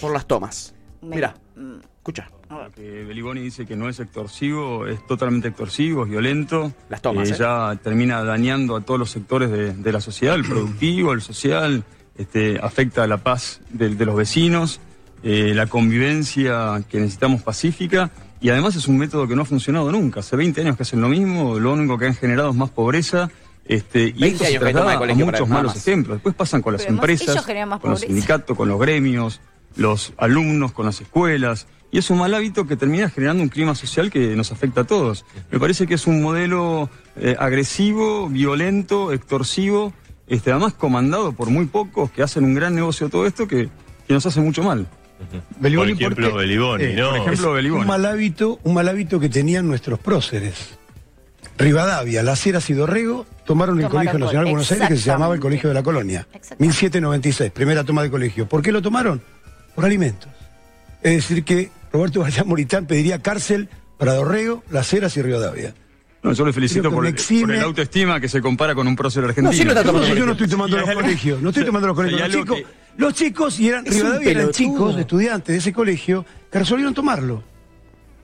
Speaker 2: por las tomas.
Speaker 3: Me-
Speaker 2: Mira,
Speaker 3: mm.
Speaker 2: escucha.
Speaker 6: Que Beliboni dice que no es extorsivo, es totalmente extorsivo, es violento.
Speaker 2: Las tomas,
Speaker 6: Eh,
Speaker 2: ¿eh?
Speaker 6: Ya termina dañando a todos los sectores de, de la sociedad, el productivo, el social, este, afecta a la paz de, de los vecinos, eh, la convivencia que necesitamos pacífica. Y además es un método que no ha funcionado nunca. Hace 20 años que hacen lo mismo, lo único que han generado es más pobresa. Este, y
Speaker 2: 20
Speaker 6: esto se traslada a muchos malos
Speaker 2: más.
Speaker 6: ejemplos. Después pasan con las empresas, con los
Speaker 3: pobreza.
Speaker 6: sindicatos, con los gremios, los alumnos, con las escuelas. Y es un mal hábito que termina generando un clima social que nos afecta a todos. Me parece que es un modelo eh, agresivo, violento, extorsivo, este, además comandado por muy pocos que hacen un gran negocio de todo esto que, que nos hace mucho mal.
Speaker 10: Beliboni,
Speaker 11: Por ejemplo,
Speaker 10: porque-
Speaker 11: Beliboni, ¿no?
Speaker 6: Por ejemplo,
Speaker 10: Un
Speaker 6: Beliboni.
Speaker 10: mal hábito, un mal hábito que tenían nuestros próceres. Rivadavia, Las Heras y Dorrego tomaron el
Speaker 3: Tomaron
Speaker 10: Colegio Nacional de Buenos Aires que se llamaba el. Colegio de la Colonia.
Speaker 3: Exactamente.
Speaker 10: 1796, primera toma de colegio. ¿Por qué lo tomaron? Por alimentos. Es decir que Roberto García Moritán pediría cárcel para Dorrego, Las Heras y Rivadavia.
Speaker 6: No, yo le felicito por,
Speaker 10: exime-
Speaker 6: por el autoestima que se compara con un prócer argentino.
Speaker 2: No, sí lo está tomando
Speaker 10: yo no estoy tomando los colegios, no estoy tomando los colegios. Los chicos, los chicos y eran,
Speaker 2: Es
Speaker 10: Rivadavia eran chicos, estudiantes de ese colegio, que resolvieron tomarlo.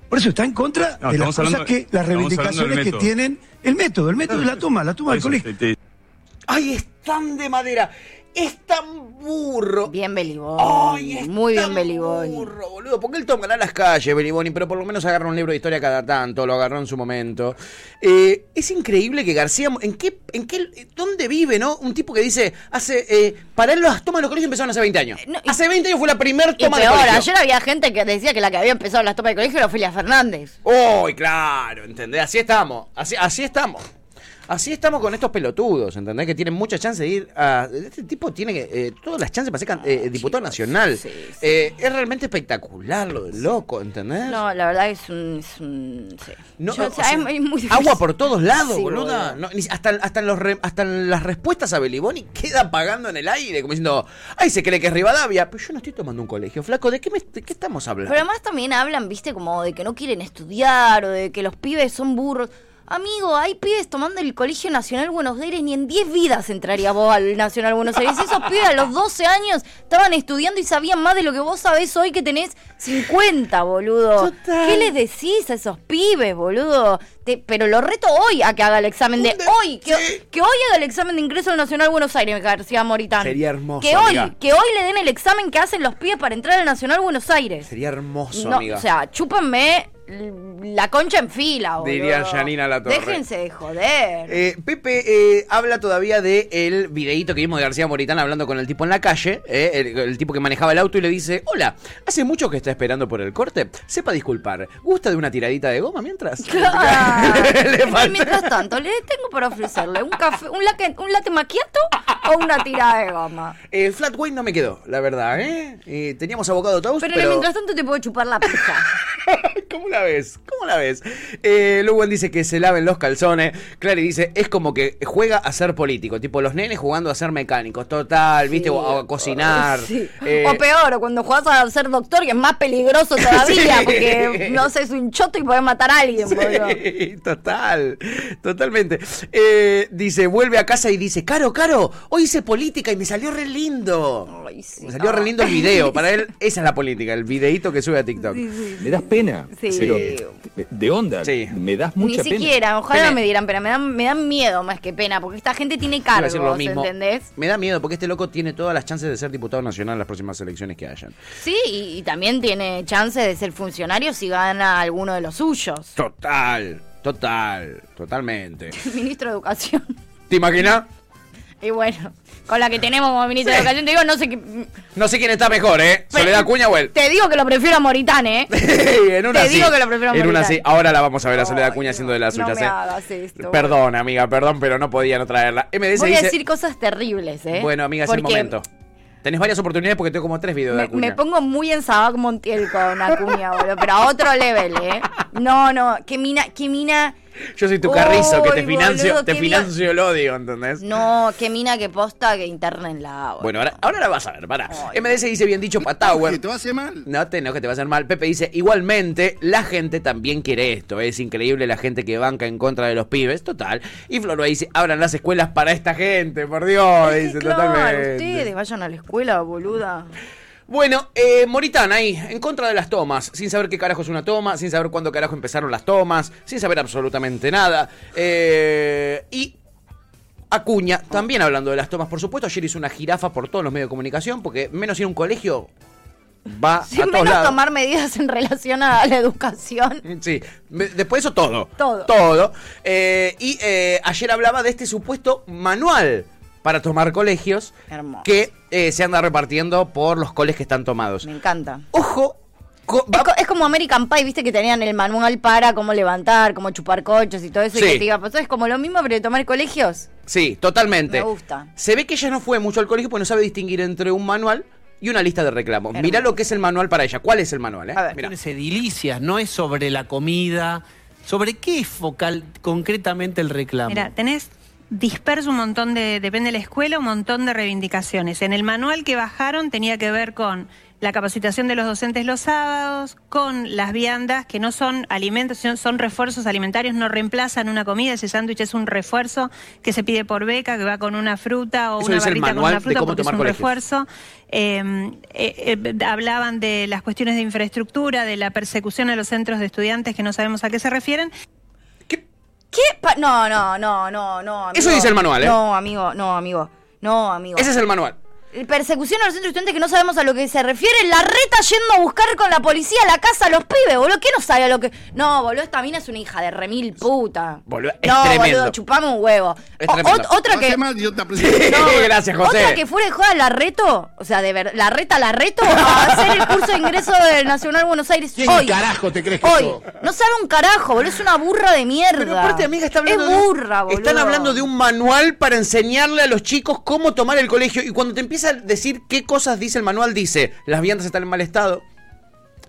Speaker 10: Por eso está en contra
Speaker 6: No,
Speaker 10: de las cosas
Speaker 6: hablando-
Speaker 10: que, las reivindicaciones que tienen el método, el método de la toma, la toma del colegio.
Speaker 2: ¡Ay, es tan de madera! ¡Es tan burro!
Speaker 3: Bien Beliboni.
Speaker 2: ¡Ay, es
Speaker 3: Muy bien Beliboni.
Speaker 2: burro, boludo! Porque él tomará las calles, Beliboni, pero por lo menos agarra un libro de historia cada tanto, lo agarró en su momento. Eh, es increíble que García... ¿En qué, en qué, dónde vive, no? Un tipo que dice, hace... Eh, para él las tomas de los colegios empezaron hace 20 años.
Speaker 3: No, y-
Speaker 2: hace 20 años fue la primera
Speaker 3: Y
Speaker 2: toma de
Speaker 3: peor,
Speaker 2: colegio.
Speaker 3: ayer había gente que decía que la que había empezado las tomas de colegio era Ofelia Fernández.
Speaker 2: ¡Uy, claro! ¿Entendés? Así estamos. Así, así estamos. Así estamos con estos pelotudos, ¿entendés? Que tienen mucha chance de ir a... Este tipo tiene eh, todas las chances para ser eh, diputado nacional.
Speaker 3: sí, sí.
Speaker 2: Eh, es realmente espectacular lo del loco, ¿entendés?
Speaker 3: No, la verdad es un. Es un sí.
Speaker 2: No,
Speaker 3: Yo-
Speaker 2: o
Speaker 3: o sea,
Speaker 2: sea,
Speaker 3: es, es muy difícil.
Speaker 2: agua por todos lados, boluda. No, hasta, hasta, en los re- hasta en las respuestas a Beliboni queda pagando en el aire, como diciendo, ay, se cree que es Rivadavia. Pero yo no estoy tomando un colegio, flaco. ¿De qué, me- de qué estamos hablando?
Speaker 3: Pero además también hablan, viste, como de que no quieren estudiar o de que los pibes son burros. Amigo, hay pibes tomando el Colegio Nacional Buenos Aires, ni en 10 vidas entraría vos al Nacional Buenos Aires. Esos pibes a los 12 años estaban estudiando y sabían más de lo que vos sabés hoy que tenés 50, boludo. ¿Qué les decís a esos pibes, boludo? Te- pero lo reto hoy a que haga el examen de hoy, que, que hoy haga el examen de ingreso al Nacional Buenos Aires, García Moritán.
Speaker 2: Sería hermoso,
Speaker 3: Que hoy,
Speaker 2: amiga.
Speaker 3: que hoy le den el examen que hacen los pibes para entrar al Nacional Buenos Aires.
Speaker 2: Sería hermoso,
Speaker 3: No,
Speaker 2: amiga.
Speaker 3: o sea, chúpenme la concha en fila, boludo.
Speaker 2: Diría Janina Latorre.
Speaker 3: Déjense de joder.
Speaker 2: Eh, Pepe eh, habla todavía de el videíto que vimos de García Moritán hablando con el tipo en la calle, eh, el, el tipo que manejaba el auto y le dice, hola, ¿hace mucho que está esperando por el corte? Sepa disculpar, ¿gusta de una tiradita de goma mientras?
Speaker 3: Claro.
Speaker 2: Le
Speaker 3: Y mientras tanto, le tengo para ofrecerle un café, un latte, un latte macchiato o una tirada de goma.
Speaker 2: Eh, flat white no me quedó, la verdad, ¿eh? Teníamos abogado toast,
Speaker 3: Pero,
Speaker 2: pero...
Speaker 3: en el mientras tanto te puedo chupar la pija.
Speaker 2: ¿Cómo la ves? ¿Cómo la ves? Eh, Luwen dice que se laven los calzones. Clary dice, es como que juega a ser político. Tipo, los nenes jugando a ser mecánicos. Total, ¿viste? O a cocinar.
Speaker 3: Sí.
Speaker 2: Eh,
Speaker 3: o peor, o cuando jugás a ser doctor, que es más peligroso todavía,
Speaker 2: Sí.
Speaker 3: porque no sé, es un choto y podés matar a alguien, boludo.
Speaker 2: Sí, total, totalmente. Eh, dice, vuelve a casa y dice, Caro, Caro, hoy hice política y me salió re lindo.
Speaker 3: Ay, sí.
Speaker 2: Me salió re lindo el video. Para él, esa es la política, el videíto que sube a TikTok.
Speaker 9: Me das pena.
Speaker 3: Sí.
Speaker 9: Pero, de onda.
Speaker 2: Sí.
Speaker 9: Me das
Speaker 3: Ni
Speaker 9: mucha pena.
Speaker 3: siquiera, ojalá
Speaker 2: Pena.
Speaker 3: no me dieran pena, me dan, me dan miedo más que pena, porque esta gente tiene
Speaker 2: decir lo
Speaker 3: cargos,
Speaker 2: mismo.
Speaker 3: ¿entendés?
Speaker 2: Me da miedo porque este loco tiene todas las chances de ser diputado nacional en las próximas elecciones que hayan.
Speaker 3: Sí, y, y también tiene chance de ser funcionario si gana alguno de los suyos.
Speaker 2: Total, total, totalmente.
Speaker 3: Ministro de Educación.
Speaker 2: ¿Te imaginas?
Speaker 3: Y bueno, con la que tenemos como ministro de Educación, te digo, no sé qué.
Speaker 2: No sé quién está mejor, ¿eh? Soledad Cuña o él.
Speaker 3: Te digo que lo prefiero a Moritán, ¿eh?
Speaker 2: en una
Speaker 3: Te
Speaker 2: sí.
Speaker 3: digo que lo prefiero a
Speaker 2: En una
Speaker 3: Moritán.
Speaker 2: sí. Ahora la vamos a ver a Soledad Cuña
Speaker 3: no,
Speaker 2: haciendo de las
Speaker 3: no
Speaker 2: suyas,
Speaker 3: me
Speaker 2: ¿eh?
Speaker 3: hagas esto.
Speaker 2: Perdón, amiga, perdón, pero no podía no traerla.
Speaker 3: Voy a decir cosas terribles, ¿eh?
Speaker 2: Bueno, amiga, es el momento. Tenés varias oportunidades porque tengo como tres videos de
Speaker 3: Me,
Speaker 2: Acuña.
Speaker 3: me pongo muy en Sabac Montiel con Acuña, boludo, pero a otro level, ¿eh? No, no, que mina, que mina.
Speaker 2: Yo soy tu carrizo, que te financio,
Speaker 3: boludo,
Speaker 2: te
Speaker 3: qué
Speaker 2: financio el odio, ¿entendés?
Speaker 3: No, que mina que posta que internenla. boludo.
Speaker 2: Bueno, ahora, ahora la vas a ver, pará. MDS dice bien dicho Patower.
Speaker 11: ¿Te va a hacer mal?
Speaker 2: No te no que te va a hacer mal. Pepe dice, igualmente, la gente también quiere esto. Es increíble la gente que banca en contra de los pibes, total. Y Floro dice, abran las escuelas para esta gente, por Dios,
Speaker 3: Es que,
Speaker 2: dice
Speaker 3: claro,
Speaker 2: totalmente.
Speaker 3: ustedes vayan a la escuela, boluda.
Speaker 2: Bueno, eh, Moritán ahí, en contra de las tomas, sin saber qué carajo es una toma, sin saber cuándo carajo empezaron las tomas, sin saber absolutamente nada. Eh, y Acuña, también hablando de las tomas, por supuesto, ayer hizo una jirafa por todos los medios de comunicación, porque menos ir a un colegio va
Speaker 3: Sin
Speaker 2: a todos
Speaker 3: menos
Speaker 2: lados.
Speaker 3: tomar medidas en relación a la educación.
Speaker 2: Sí, después de eso todo.
Speaker 3: Todo.
Speaker 2: Todo. Eh, y eh, ayer hablaba de este supuesto manual para tomar colegios
Speaker 3: Hermoso.
Speaker 2: que eh, se anda repartiendo por los coles que están tomados.
Speaker 3: Me encanta.
Speaker 2: Ojo, co-
Speaker 3: Es,
Speaker 2: va-
Speaker 3: co- es como American Pie, viste que tenían el manual para cómo levantar, cómo chupar coches y todo eso.
Speaker 2: Sí.
Speaker 3: Y que te iba a pasar. Es como lo mismo, pero de tomar colegios.
Speaker 2: sí, totalmente.
Speaker 3: Me gusta.
Speaker 2: Se ve que ella no fue mucho al colegio porque no sabe distinguir entre un manual y una lista de reclamos.
Speaker 3: Hermoso.
Speaker 2: Mirá lo que es el manual para ella. ¿Cuál es el manual? Eh?
Speaker 3: A ver.
Speaker 2: Mirá.
Speaker 12: Edilicias, no es sobre la comida. ¿Sobre qué es focal concretamente el reclamo?
Speaker 13: Mira, tenés disperso un montón de, depende de la escuela, un montón de reivindicaciones. En el manual que bajaron tenía que ver con la capacitación de los docentes los sábados, con las viandas, que no son alimentos, sino son refuerzos alimentarios, no reemplazan una comida, ese sándwich es un refuerzo que se pide por beca, que va con una fruta o
Speaker 2: Eso
Speaker 13: una barrita con una fruta porque es un
Speaker 2: colegios.
Speaker 13: refuerzo. Eh, eh, eh, hablaban de las cuestiones de infraestructura, de la persecución a los centros de estudiantes, que no sabemos a qué se refieren.
Speaker 3: ¿Qué? pa- no, no, no, no, no. Amigo.
Speaker 2: Eso dice el manual, ¿eh?
Speaker 3: No, amigo, no, amigo. No, amigo.
Speaker 2: Ese es el manual.
Speaker 3: Persecución a los centros de estudiantes que no sabemos a lo que se refiere. La reta yendo a buscar con la policía a la casa a los pibes, boludo. ¿Qué no sabe a lo que.? No, boludo, esta mina es una hija de remil puta.
Speaker 2: Boludo, es
Speaker 3: no,
Speaker 2: tremendo.
Speaker 3: boludo, chupame un huevo.
Speaker 2: Es
Speaker 3: O- ot- otra
Speaker 11: a
Speaker 3: que.
Speaker 11: yo te aprecio.
Speaker 2: Gracias, José.
Speaker 3: Otra que fuera de joda la reto, o sea, de ver, la reta la reto a hacer el curso de ingreso del Nacional Buenos Aires
Speaker 11: ¿Quién
Speaker 3: hoy.
Speaker 11: carajo te crees que
Speaker 3: Hoy.
Speaker 11: sos?
Speaker 3: No sabe un carajo, boludo, es una burra de mierda.
Speaker 2: Pero aparte, amiga, está hablando
Speaker 3: es
Speaker 2: de-
Speaker 3: burra, boludo.
Speaker 2: Están hablando de un manual para enseñarle a los chicos cómo tomar el colegio. Y cuando te empieza a decir qué cosas dice el manual, dice, las viandas están en mal estado.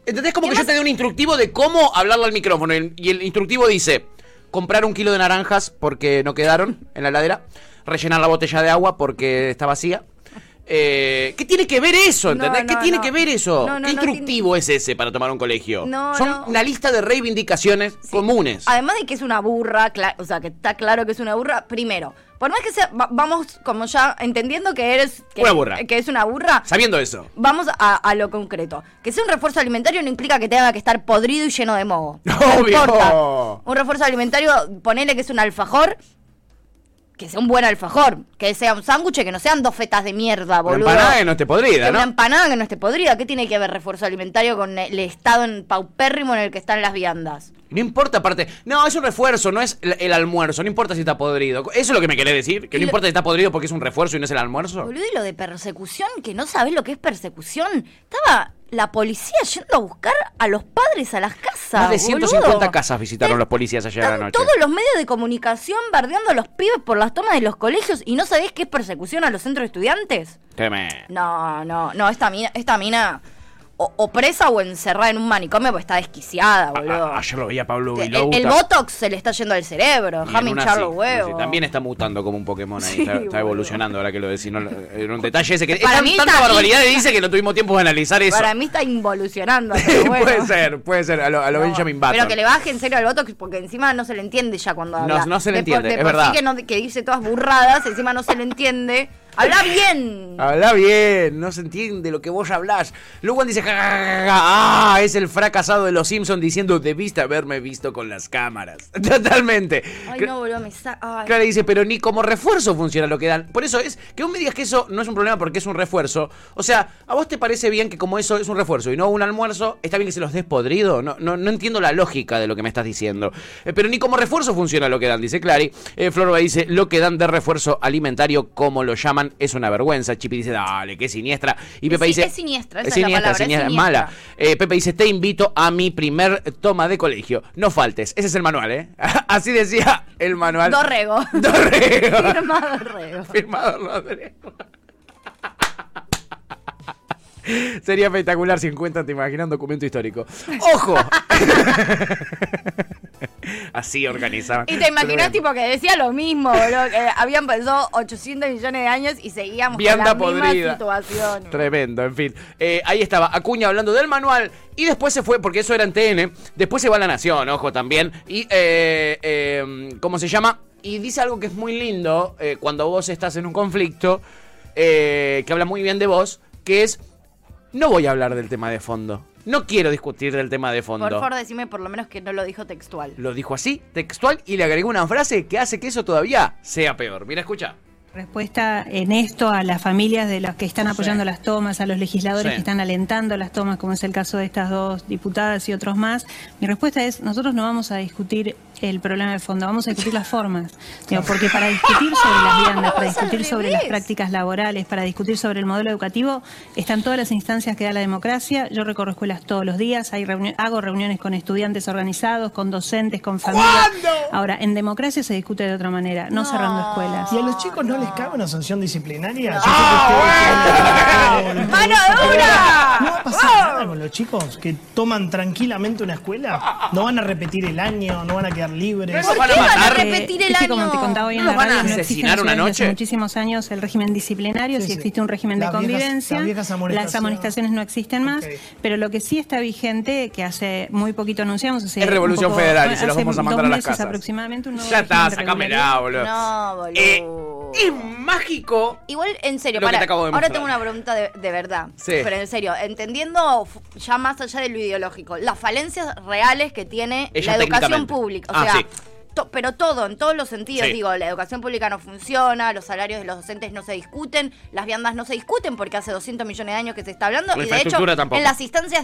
Speaker 2: ¿Entendés? Como
Speaker 3: ¿Qué
Speaker 2: que yo te dé un instructivo de cómo hablarle al micrófono. Y y el instructivo dice, comprar un kilo de naranjas porque no quedaron en la heladera. Rellenar la botella de agua porque está vacía. Eh, ¿Qué tiene que ver eso?
Speaker 3: No,
Speaker 2: ¿Entendés? ¿Qué tiene
Speaker 3: no.
Speaker 2: que ver eso? ¿Qué instructivo es ese para tomar un colegio? Son una lista de reivindicaciones comunes.
Speaker 3: Además de que es una burra, o sea, que está claro que es una burra, primero, por más que sea, va- vamos como ya entendiendo que eres... Que,
Speaker 2: Una burra.
Speaker 3: Que es una burra,
Speaker 2: Sabiendo eso.
Speaker 3: vamos a, a lo concreto. Que sea un refuerzo alimentario no implica que tenga que estar podrido y lleno de moho. No
Speaker 2: Obvio.
Speaker 3: importa. Un refuerzo alimentario, ponele que es un alfajor, que sea un buen alfajor. Que sea un sándwich, que no sean dos fetas de mierda,
Speaker 2: Una
Speaker 3: boludo.
Speaker 2: empanada que no esté podrida,
Speaker 3: Que
Speaker 2: ¿no?
Speaker 3: Una empanada que no esté podrida. ¿Qué tiene que ver refuerzo alimentario con el estado en paupérrimo en el que están las viandas?
Speaker 2: No importa, aparte. No, es un refuerzo, no es el, el almuerzo. No importa si está podrido. ¿Eso es lo que me querés decir? ¿Que
Speaker 3: Y
Speaker 2: no
Speaker 3: lo-
Speaker 2: importa si está podrido porque es un refuerzo y no es el almuerzo?
Speaker 3: Boludo, y lo de persecución, que no sabés lo que es persecución. Estaba la policía yendo a buscar a los padres a las casas.
Speaker 2: Más de 150
Speaker 3: boludo.
Speaker 2: casas visitaron los policías ayer a la noche.
Speaker 3: Todos los medios de comunicación bardeando a los pibes por las tomas de los colegios y no sabés qué es persecución a los centros de estudiantes.
Speaker 2: Tremendo.
Speaker 3: No, no, no, esta mina, esta mina o, o presa o encerrada en un manicomio porque está desquiciada, boludo.
Speaker 2: Ah, ayer lo veía Pablo
Speaker 3: el, botox se le está yendo al cerebro, déjame hinchar los huevos.
Speaker 2: también está mutando como un Pokémon ahí.
Speaker 3: Sí,
Speaker 2: está, está
Speaker 3: boludo.
Speaker 2: evolucionando ahora que lo decís. No, era un detalle ese que es
Speaker 3: Para
Speaker 2: tan-
Speaker 3: mí
Speaker 2: tanta
Speaker 3: está-
Speaker 2: barbaridad dice que no tuvimos tiempo de analizar eso.
Speaker 3: Para mí está involucionando. pero bueno.
Speaker 2: puede ser, puede ser. A lo, a lo Benjamin Button.
Speaker 3: Pero que le baje en serio al botox porque encima no se le entiende ya cuando
Speaker 2: No,
Speaker 3: habla.
Speaker 2: no se le
Speaker 3: De por-
Speaker 2: entiende,
Speaker 3: de
Speaker 2: es
Speaker 3: por sí
Speaker 2: verdad.
Speaker 3: que, no- que dice todas burradas, encima no se le entiende. Habla bien.
Speaker 2: Habla bien, no se entiende lo que vos hablás. Luego dice, "Ja, ja, ja, ja, ah, es el fracasado de los Simpsons diciendo, debiste haberme visto con las cámaras. Totalmente.
Speaker 3: Ay, no, boludo, me sa... ay.
Speaker 2: Clara dice, pero ni como refuerzo funciona lo que dan. Por eso es que vos me digas que eso no es un problema porque es un refuerzo. O sea, ¿a vos te parece bien que como eso es un refuerzo y no un almuerzo, está bien que se los des podrido? No, no, no entiendo la lógica de lo que me estás diciendo. Eh, pero ni como refuerzo funciona lo que dan, dice Clary. Eh, Florba dice, lo que dan de refuerzo alimentario, como lo llaman, es una vergüenza. Chipi dice, dale, qué siniestra. Y Pepe
Speaker 3: Sí,
Speaker 2: dice,
Speaker 3: es siniestra, esa
Speaker 2: es
Speaker 3: la
Speaker 2: siniestra,
Speaker 3: es
Speaker 2: siniestra, mala. Eh, Pepe dice, te invito a mi primer toma de colegio. No faltes. Ese es el manual, ¿eh? Así decía el manual.
Speaker 3: Dorrego.
Speaker 2: Dorrego.
Speaker 3: Firmado Dorrego.
Speaker 2: Firmado. Sería espectacular si encuentran, te imaginas, un documento histórico. ¡Ojo! Así organizaban.
Speaker 3: Y te imaginas tipo que decía lo mismo, boludo, que habían pasado 800 millones de años y seguíamos
Speaker 2: Vianda
Speaker 3: con la
Speaker 2: podrida.
Speaker 3: misma situación.
Speaker 2: Tremendo, en fin. Eh, ahí estaba Acuña hablando del manual y después se fue, porque eso era en TN, después se va a La Nación, ojo también. Y, eh, eh, ¿cómo se llama? Y dice algo que es muy lindo eh, cuando vos estás en un conflicto, eh, que habla muy bien de vos, que es, no voy a hablar del tema de fondo. No quiero discutir del tema de fondo.
Speaker 3: Por favor, decime por lo menos que no lo dijo textual.
Speaker 2: Lo dijo así, textual, y le agregó una frase que hace que eso todavía sea peor. Mira, escucha.
Speaker 13: Respuesta en esto a las familias de los que están apoyando las tomas, a los legisladores
Speaker 2: Sí.
Speaker 13: que están alentando las tomas, como es el caso de estas dos diputadas y otros más. Mi respuesta es, nosotros no vamos a discutir el problema de fondo, vamos a discutir las formas. Digo, porque para discutir sobre las viandas, para discutir sobre las prácticas laborales, para discutir sobre el modelo educativo, están todas las instancias que da la democracia. Yo recorro escuelas todos los días, hay reuni- hago reuniones con estudiantes organizados, con docentes, con familias. Ahora, en democracia se discute de otra manera, no, cerrando escuelas.
Speaker 11: ¿Y a los chicos no, les cabe una sanción disciplinaria? Yo
Speaker 3: ¡Ah, ¡Mano dura!
Speaker 11: ¿No va a pasar nada con los chicos que toman tranquilamente una escuela? ¿No van a repetir el año? ¿No van a quedar libres?
Speaker 3: ¿Por qué van a repetir el
Speaker 13: como te
Speaker 3: año?
Speaker 13: contaba hoy en
Speaker 2: ¿No
Speaker 13: la
Speaker 2: los van a
Speaker 13: no
Speaker 2: asesinar una noche?
Speaker 13: Hace muchísimos años el régimen disciplinario,
Speaker 11: Sí,
Speaker 13: si
Speaker 11: sí.
Speaker 13: existe un régimen
Speaker 11: Las
Speaker 13: de convivencia.
Speaker 11: las viejas
Speaker 13: las
Speaker 11: amonestaciones.
Speaker 13: amonestaciones no existen más, pero lo que sí está vigente, que hace muy poquito anunciamos, hace
Speaker 2: Es Revolución
Speaker 13: poco-
Speaker 2: Federal y se los vamos a mandar a las casas.
Speaker 13: aproximadamente un nuevo
Speaker 2: Ya está, sacámela, boludo.
Speaker 3: No, boludo.
Speaker 2: Es mágico.
Speaker 3: Igual, en serio, para,
Speaker 2: te
Speaker 3: ahora
Speaker 2: mostrar.
Speaker 3: tengo una pregunta de, de verdad.
Speaker 2: Sí.
Speaker 3: Pero en serio, entendiendo ya más allá de lo ideológico, las falencias reales que tiene
Speaker 2: Ella
Speaker 3: la educación pública. O
Speaker 2: Ah,
Speaker 3: sea,
Speaker 2: sí.
Speaker 3: to- pero todo, en todos los sentidos.
Speaker 2: Sí.
Speaker 3: Digo, la educación pública no funciona, los salarios de los docentes no se discuten, las viandas no se discuten porque hace 200 millones de años que se está hablando.
Speaker 2: La
Speaker 3: Y de hecho,
Speaker 2: tampoco.
Speaker 3: en las instancias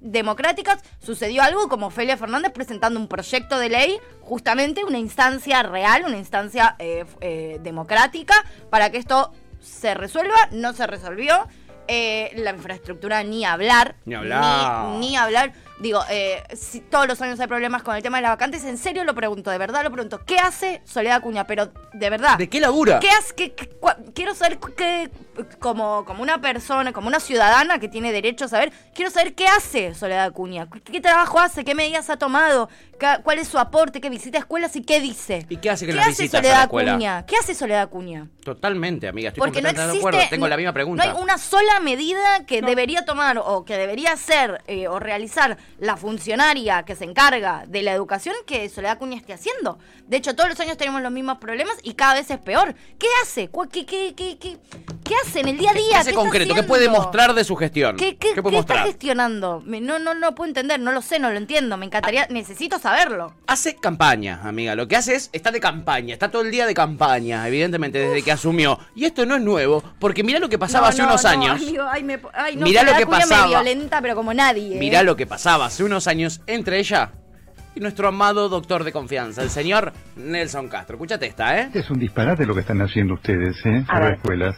Speaker 3: democráticas sucedió algo como Felia Fernández presentando un proyecto de ley, justamente una instancia real, una instancia eh, eh, democrática, para que esto se resuelva. No se resolvió. Eh, la infraestructura ni hablar.
Speaker 2: Ni hablar.
Speaker 3: Ni, ni hablar. Digo, eh, si todos los años hay problemas con el tema de las vacantes. En serio lo pregunto, de verdad lo pregunto. ¿Qué hace Soledad Acuña? Pero de verdad.
Speaker 2: ¿De qué labura?
Speaker 3: ¿Qué hace? qué- qué- cua- quiero saber qué, como, como una persona, como una ciudadana que tiene derecho a saber, quiero saber qué hace Soledad Acuña, qué, qué trabajo hace, qué medidas ha tomado, cuál es su aporte, qué visita escuelas y qué dice.
Speaker 2: ¿Y qué hace que
Speaker 3: ¿Qué hace
Speaker 2: visitas a
Speaker 3: Soledad
Speaker 2: la escuela?
Speaker 3: Acuña? ¿Qué hace Soledad Acuña?
Speaker 2: Totalmente, amiga. Estoy
Speaker 3: Porque no
Speaker 2: completamente
Speaker 3: existe.
Speaker 2: de acuerdo. Tengo
Speaker 3: no-
Speaker 2: la misma pregunta.
Speaker 3: No hay una sola medida que debería tomar o que debería hacer eh, o realizar la funcionaria que se encarga de la educación que Soledad Acuña esté haciendo. De hecho, todos los años tenemos los mismos problemas y cada vez es peor. ¿Qué hace? ¿Cu- ¿Qué, qué, qué, qué, qué hace en el día a día?
Speaker 2: ¿Qué hace
Speaker 3: está
Speaker 2: concreto? ¿Qué puede mostrar de su gestión?
Speaker 3: ¿Qué, qué-
Speaker 2: puede
Speaker 3: qué está
Speaker 2: mostrar?
Speaker 3: gestionando? No, no, no puedo entender, no lo sé, no lo entiendo. Me encantaría, necesito saberlo.
Speaker 2: Hace campaña, amiga. Lo que hace es, está de campaña, está todo el día de campaña, evidentemente, desde que asumió. Y esto no es nuevo, porque mirá lo que pasaba
Speaker 3: No,
Speaker 2: hace
Speaker 3: no,
Speaker 2: unos
Speaker 3: no,
Speaker 2: años.
Speaker 3: amigo, ay, me- ay, no,
Speaker 2: Mirá lo que pasaba.
Speaker 3: me violenta, pero como nadie. ¿eh?
Speaker 2: Mirá lo que pasaba hace unos años entre ella y nuestro amado doctor de confianza, el señor Nelson Castro. Escúchate esta, ¿eh?
Speaker 14: Es un disparate lo que están haciendo ustedes, ¿eh?
Speaker 2: A ver.
Speaker 14: escuelas.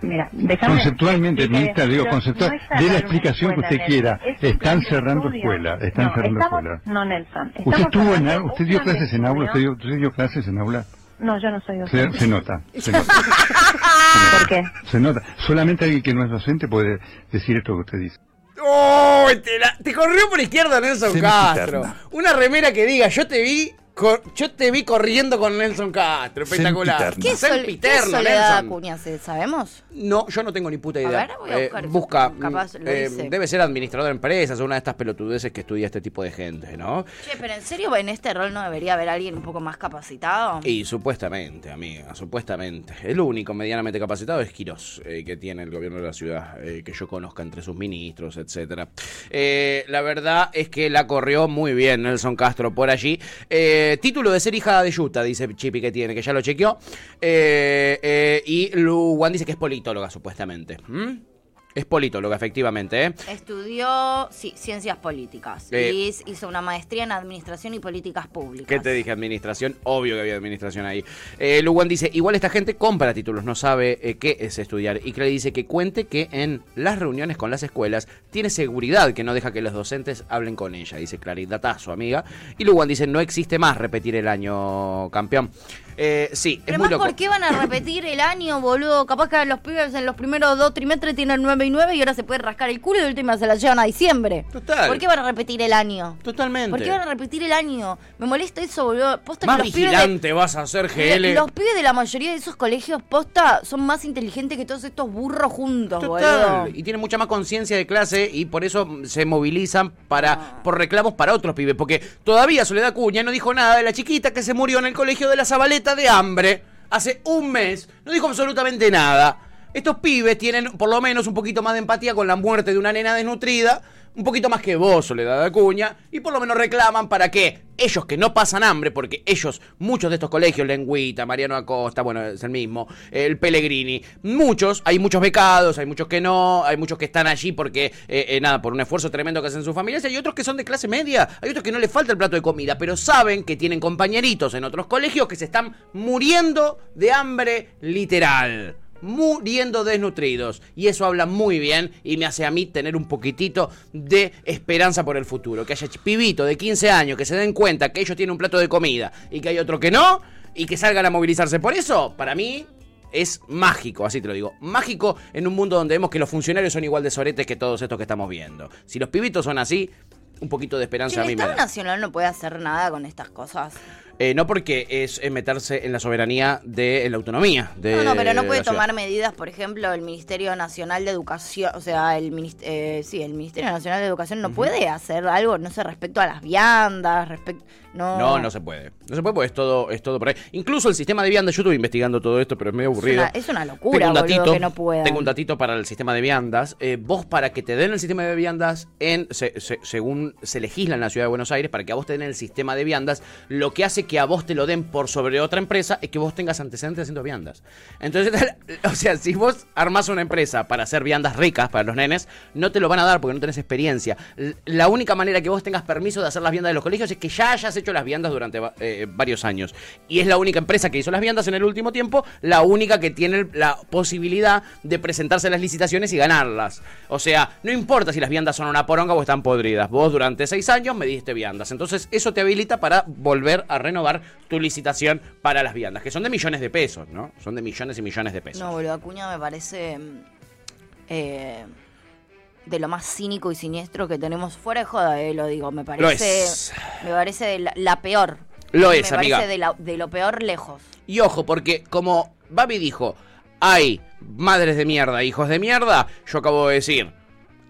Speaker 15: Mira, déjame.
Speaker 14: Conceptualmente, ministra, digo,
Speaker 15: pero
Speaker 14: conceptual,
Speaker 15: no
Speaker 14: de la explicación que usted quiera.
Speaker 15: Es
Speaker 14: Están cerrando escuelas, están
Speaker 15: No,
Speaker 14: cerrando escuelas.
Speaker 15: No, Nelson.
Speaker 14: ¿Usted estuvo en aula? ¿Usted dio clases en aula? ¿Usted dio, usted dio clases en aula?
Speaker 15: No, yo no soy
Speaker 14: Se,
Speaker 15: docente.
Speaker 14: se nota, se nota.
Speaker 15: ¿Por qué?
Speaker 14: Se nota. Solamente alguien que no es docente puede decir esto que usted dice.
Speaker 2: ¡Oh! Te, la- te corrió por izquierda Nelson. Castro. Una remera que diga, yo te vi. Cor- yo te vi corriendo con Nelson Castro, espectacular.
Speaker 3: ¿Qué, es Sol- qué es Soledad
Speaker 2: Nelson.
Speaker 3: Acuña? ¿Se- ¿Sabemos?
Speaker 2: No, yo no tengo ni puta idea.
Speaker 3: ver, voy a
Speaker 2: Eh,
Speaker 3: buscar.
Speaker 2: busca.
Speaker 3: Capaz lo
Speaker 2: eh, debe ser administrador de empresas o una de estas pelotudeces que estudia este tipo de gente, ¿no?
Speaker 3: Che, pero en serio, en este rol no debería haber alguien un poco más capacitado.
Speaker 2: Y supuestamente, amiga, supuestamente. El único medianamente capacitado es Quirós, eh, que tiene el gobierno de la ciudad, eh, que yo conozca entre sus ministros, etcétera. Eh, la verdad es que la corrió muy bien Nelson Castro por allí. Eh, título de ser hija de Yuta, dice Chipi que tiene, que ya lo chequeó. Eh, eh, y Lu Wan dice que es politóloga, supuestamente. ¿Mm? Es politóloga, efectivamente, ¿eh?
Speaker 3: Estudió, sí, ciencias políticas.
Speaker 2: Eh.
Speaker 3: Y hiz- hizo una maestría en administración y políticas públicas.
Speaker 2: ¿Qué te dije? Administración. Obvio que había administración ahí. Eh, Luwan dice, igual esta gente compra títulos, no sabe eh, qué es estudiar. Y Clay dice que cuente que en las reuniones con las escuelas tiene seguridad que no deja que los docentes hablen con ella. Dice Claridatazo, amiga. Y Luwan dice, no existe más repetir el año, campeón. Eh, sí, es
Speaker 3: Pero
Speaker 2: muy loco.
Speaker 3: ¿por qué van a repetir el año, boludo? Capaz que los pibes en los primeros dos trimestres tienen 9 y 9 y ahora se pueden rascar el culo y de última se la llevan a diciembre.
Speaker 2: Total.
Speaker 3: ¿Por qué van a repetir el año?
Speaker 2: Totalmente.
Speaker 3: ¿Por qué van a repetir el año? Me molesta eso, boludo. Posta
Speaker 2: Más
Speaker 3: que los pibes de-
Speaker 2: vigilante vas a ser GL.
Speaker 3: Los pibes de la mayoría de esos colegios posta son más inteligentes que todos estos burros juntos,
Speaker 2: Total.
Speaker 3: boludo.
Speaker 2: Y tienen mucha más conciencia de clase y por eso se movilizan para por reclamos para otros pibes. Porque todavía Soledad Cuña no dijo nada de la chiquita que se murió en el colegio de la Zabaleta de hambre hace un mes. No dijo absolutamente nada. Estos pibes tienen por lo menos un poquito más de empatía con la muerte de una nena desnutrida. Un poquito más que vos, Soledad Acuña, y por lo menos reclaman para que ellos que no pasan hambre, porque ellos, muchos de estos colegios, Lengüita, Mariano Acosta, bueno, es el mismo, el Pellegrini, muchos, hay muchos becados, hay muchos que no, hay muchos que están allí porque, eh, eh, nada, por un esfuerzo tremendo que hacen sus familias, y hay otros que son de clase media, hay otros que no les falta el plato de comida, pero saben que tienen compañeritos en otros colegios que se están muriendo de hambre literal muriendo desnutridos. Y eso habla muy bien y me hace a mí tener un poquitito de esperanza por el futuro. Que haya pibito de 15 años que se den cuenta que ellos tienen un plato de comida y que hay otro que no y que salgan a movilizarse por eso, para mí es mágico, así te lo digo. Mágico en un mundo donde vemos que los funcionarios son igual de soretes que todos estos que estamos viendo. Si los pibitos son así, un poquito de esperanza a
Speaker 3: el
Speaker 2: mí me da.
Speaker 3: Nacional no puede hacer nada con estas cosas.
Speaker 2: Eh, no porque es, es meterse en la soberanía de en la autonomía. De,
Speaker 3: No, no, pero no
Speaker 2: de
Speaker 3: puede tomar medidas, por ejemplo, el Ministerio Nacional de Educación, o sea, el eh, sí, el Ministerio Nacional de Educación no puede hacer algo, no sé, respecto a las viandas, respecto, no.
Speaker 2: No, no se puede. No se puede porque es todo, es todo por ahí. Incluso el sistema de viandas, yo estuve investigando todo esto, pero es medio
Speaker 3: Es
Speaker 2: aburrido.
Speaker 3: una, es una locura,
Speaker 2: Tengo un
Speaker 3: boludo,
Speaker 2: datito,
Speaker 3: que no puedan.
Speaker 2: tengo un datito para el sistema de viandas. Eh, vos, para que te den el sistema de viandas, en, se- se- según se legisla en la ciudad de Buenos Aires, para que a vos te den el sistema de viandas, lo que hace que a vos te lo den por sobre otra empresa es que vos tengas antecedentes haciendo viandas. Entonces, o sea, si vos armás una empresa para hacer viandas ricas para los nenes, no te lo van a dar porque no tenés experiencia. La única manera que vos tengas permiso de hacer las viandas de los colegios es que ya hayas hecho las viandas durante eh, varios años. Y es la única empresa que hizo las viandas en el último tiempo, la única que tiene la posibilidad de presentarse las licitaciones y ganarlas. O sea, no importa si las viandas son una poronga o están podridas. Vos durante seis años me diste viandas. Entonces eso te habilita para volver a renovar tu licitación para las viandas, que son de millones de pesos, ¿no? Son de millones y millones de pesos.
Speaker 3: No, boludo, Acuña me parece mm, eh, de lo más cínico y siniestro que tenemos fuera de joda, eh, lo digo. Me parece,
Speaker 2: es.
Speaker 3: me parece de la, la peor.
Speaker 2: Lo
Speaker 3: me
Speaker 2: es, amiga.
Speaker 3: parece de, la- de lo peor lejos.
Speaker 2: Y ojo, porque como Babi dijo, hay madres de mierda, hijos de mierda, yo acabo de decir,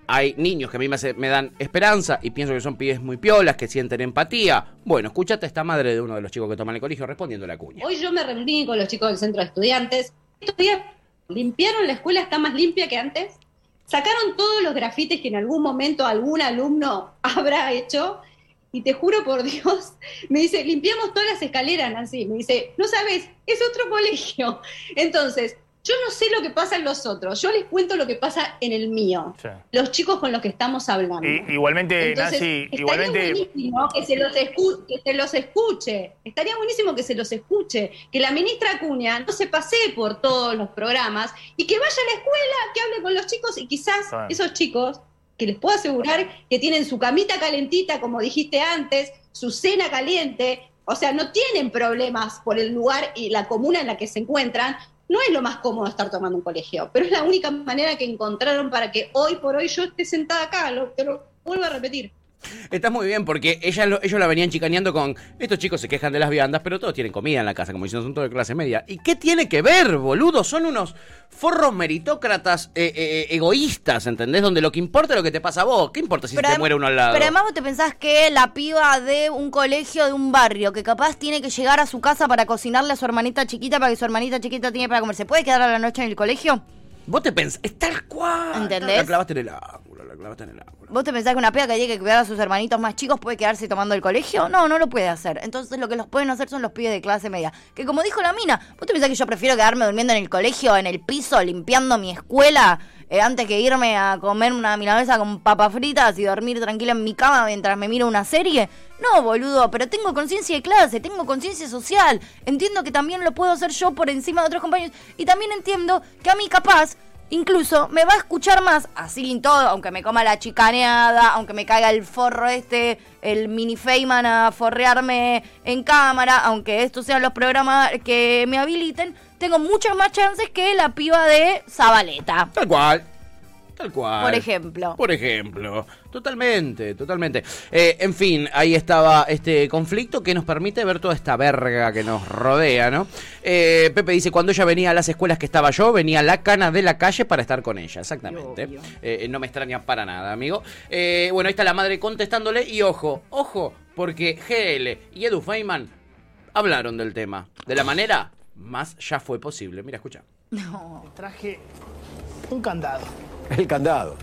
Speaker 2: hay niños que a mí me, hace- me dan esperanza y pienso que son pibes muy piolas, que sienten empatía. Bueno, escúchate a esta madre de uno de los chicos que toman el colegio respondiendo la cuña.
Speaker 16: Hoy yo me reuní con los chicos del centro de estudiantes. Estos días limpiaron la escuela, está más limpia que antes. Sacaron todos los grafites que en algún momento algún alumno habrá hecho. Y te juro por Dios, me dice, limpiamos todas las escaleras, Nancy. Me dice, no sabes, es otro colegio. Entonces, yo no sé lo que pasa en los otros. Yo les cuento lo que pasa en el mío. Los chicos con los que estamos hablando.
Speaker 17: Igualmente,
Speaker 16: Entonces,
Speaker 17: Nancy,
Speaker 16: estaría
Speaker 17: igualmente.
Speaker 16: buenísimo que se, los escu- que se los escuche. Estaría buenísimo que se los escuche. Que la ministra Acuña no se pasee por todos los programas y que vaya a la escuela, que hable con los chicos y quizás esos chicos, que les puedo asegurar que tienen su camita calentita, como dijiste antes, su cena caliente, o sea, no tienen problemas por el lugar y la comuna en la que se encuentran. No es lo más cómodo estar tomando un colegio, pero es la única manera que encontraron para que hoy por hoy yo esté sentada acá. Lo, te lo vuelvo a repetir.
Speaker 2: Está muy bien porque ella lo- ellos la venían chicaneando con estos chicos se quejan de las viandas, pero todos tienen comida en la casa, como diciendo son todos de clase media. ¿Y qué tiene que ver, boludo? Son unos forros meritócratas eh, eh, egoístas, ¿entendés? Donde lo que importa es lo que te pasa a vos. ¿Qué importa si se te muere uno al lado?
Speaker 3: pero además vos te pensás que la piba de un colegio de un barrio que capaz tiene que llegar a su casa para cocinarle a su hermanita chiquita para que su hermanita chiquita tiene para comer. ¿Se puede quedar a la noche en el colegio?
Speaker 2: Vos te pensás, es tal cual.
Speaker 3: ¿Entendés?
Speaker 2: La clavaste en el ángulo, la clavaste en el ángulo.
Speaker 3: ¿Vos te pensás que una piba que tiene que cuidar a sus hermanitos más chicos puede quedarse tomando el colegio? No, no lo puede hacer. Entonces lo que los pueden hacer son los pibes de clase media. Que como dijo la mina, ¿vos te pensás que yo prefiero quedarme durmiendo en el colegio, en el piso, limpiando mi escuela, eh, antes que irme a comer una milanesa con papas fritas y dormir tranquila en mi cama mientras me miro una serie? No, boludo, pero tengo conciencia de clase, tengo conciencia social. Entiendo que también lo puedo hacer yo por encima de otros compañeros. Y también entiendo que a mí capaz Incluso me va a escuchar más, así en todo, aunque me coma la chicaneada, aunque me caiga el forro este, el mini Feynman a forrearme en cámara, aunque estos sean los programas que me habiliten, tengo muchas más chances que la piba de Zabaleta.
Speaker 2: Tal cual. Tal cual.
Speaker 3: Por ejemplo.
Speaker 2: Por ejemplo. Totalmente, totalmente. Eh, en fin, ahí estaba este conflicto que nos permite ver toda esta verga que nos rodea, ¿no? Eh, Pepe dice, cuando ella venía a las escuelas que estaba yo, venía la cana de la calle para estar con ella. Exactamente. Eh, no me extraña para nada, amigo. Bueno, ahí está la madre contestándole y ojo, ojo, porque GL y Edu Feynman hablaron del tema. De la manera más ya fue posible. Mira, escucha.
Speaker 3: No.
Speaker 11: Traje un candado.
Speaker 18: El candado.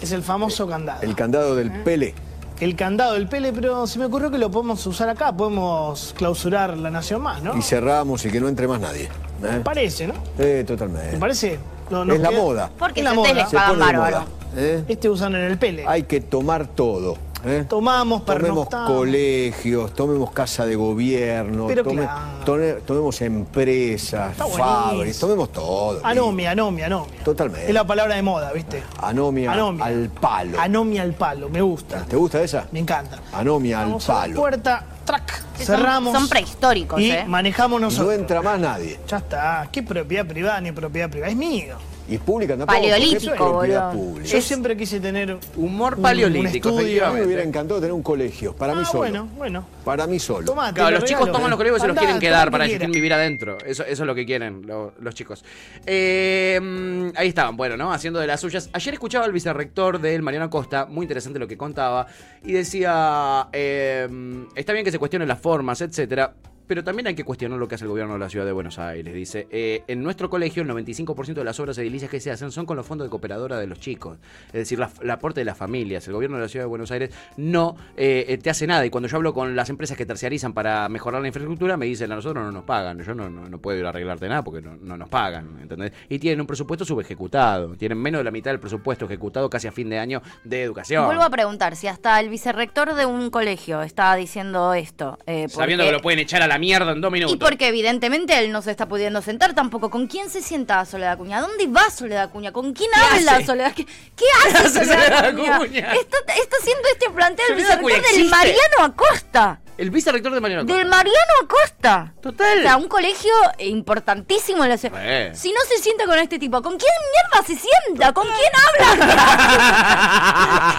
Speaker 11: Es el famoso candado.
Speaker 18: El candado del Pele.
Speaker 11: El candado del Pele, pero se me ocurrió que lo podemos usar acá. Podemos clausurar la Nación Más, ¿no?
Speaker 18: Y cerramos y que no entre más nadie. ¿eh?
Speaker 11: Parece, ¿no?
Speaker 18: Eh, totalmente.
Speaker 11: ¿Te parece? No, no
Speaker 18: es la moda.
Speaker 3: Porque
Speaker 11: Es la
Speaker 3: les
Speaker 18: Se pone de moda, ¿eh?
Speaker 11: Este usan en el Pele.
Speaker 18: Hay que tomar todo. ¿Eh?
Speaker 11: Tomamos,
Speaker 18: Tomemos colegios, tomemos casa de gobierno,
Speaker 11: Pero
Speaker 18: tome-
Speaker 11: claro.
Speaker 18: tome- tomemos empresas, fábricas, tomemos todo.
Speaker 11: Anomia, anomia, anomia.
Speaker 18: Totalmente.
Speaker 11: Es la palabra de moda, ¿viste?
Speaker 18: Anomia,
Speaker 11: Anomia.
Speaker 18: al palo.
Speaker 11: Anomia al palo, me gusta.
Speaker 18: ¿Te gusta esa?
Speaker 11: Me encanta.
Speaker 18: Anomia al
Speaker 11: Vamos a la
Speaker 18: palo.
Speaker 11: puerta, track,
Speaker 3: son-
Speaker 11: cerramos.
Speaker 3: son prehistóricos,
Speaker 11: y
Speaker 3: ¿eh?
Speaker 11: manejamos
Speaker 18: No
Speaker 11: nosotros.
Speaker 18: entra más nadie.
Speaker 11: Ya está. ¿Qué propiedad privada ni propiedad privada? Es mío.
Speaker 18: Y pública tampoco.
Speaker 3: Paleolítico, boludo.
Speaker 18: pública.
Speaker 11: Yo siempre quise tener
Speaker 2: Humor paleolítico,
Speaker 11: un estudio.
Speaker 18: A mí me hubiera encantado tener un colegio, para mí
Speaker 11: Ah,
Speaker 18: solo.
Speaker 11: bueno, bueno.
Speaker 18: Para mí solo.
Speaker 11: Tomate,
Speaker 2: Claro, los
Speaker 11: lo
Speaker 2: chicos toman los colegios y se los
Speaker 11: Andá,
Speaker 2: quieren quedar para
Speaker 11: que
Speaker 2: que quieren vivir adentro. Eso, eso es lo que quieren lo- los chicos. Eh, mm, ahí estaban, bueno, ¿no? Haciendo de las suyas. Ayer escuchaba al vicerrector de él, Mariano Acosta, muy interesante lo que contaba, y decía, eh, está bien que se cuestionen las formas, etcétera. Pero también hay que cuestionar lo que hace el gobierno de la ciudad de Buenos Aires. Dice, eh, en nuestro colegio el 95% de las obras edilicias que se hacen son con los fondos de cooperadora de los chicos. Es decir, la- el aporte de las familias. El gobierno de la ciudad de Buenos Aires no eh, eh, te hace nada. Y cuando yo hablo con las empresas que terciarizan para mejorar la infraestructura, me dicen, a nosotros no nos pagan. Yo no, no, no puedo ir a arreglarte nada porque no, no nos pagan. ¿entendés? Y tienen un presupuesto subejecutado. Tienen menos de la mitad del presupuesto ejecutado casi a fin de año de educación.
Speaker 3: Vuelvo a preguntar, si hasta el vicerrector de un colegio está diciendo esto, eh,
Speaker 2: Sabiendo que lo pueden echar a la mierda en dos minutos.
Speaker 3: Y porque evidentemente él no se está pudiendo sentar tampoco. ¿Con quién se sienta Soledad Acuña? ¿Dónde va Soledad Acuña? ¿Con quién habla
Speaker 2: hace?
Speaker 3: Soledad? ¿Qué, qué hace Soledad? Acuña? Está, está haciendo este planteo el vicerrector del. Mariano Acosta.
Speaker 2: El vicerrector de Mariano
Speaker 3: Del Mariano Acosta.
Speaker 2: Total.
Speaker 3: O sea, un colegio importantísimo en la ciudad.
Speaker 2: Eh.
Speaker 3: Si no se sienta con este tipo, ¿con quién mierda se sienta? ¿Con quién habla?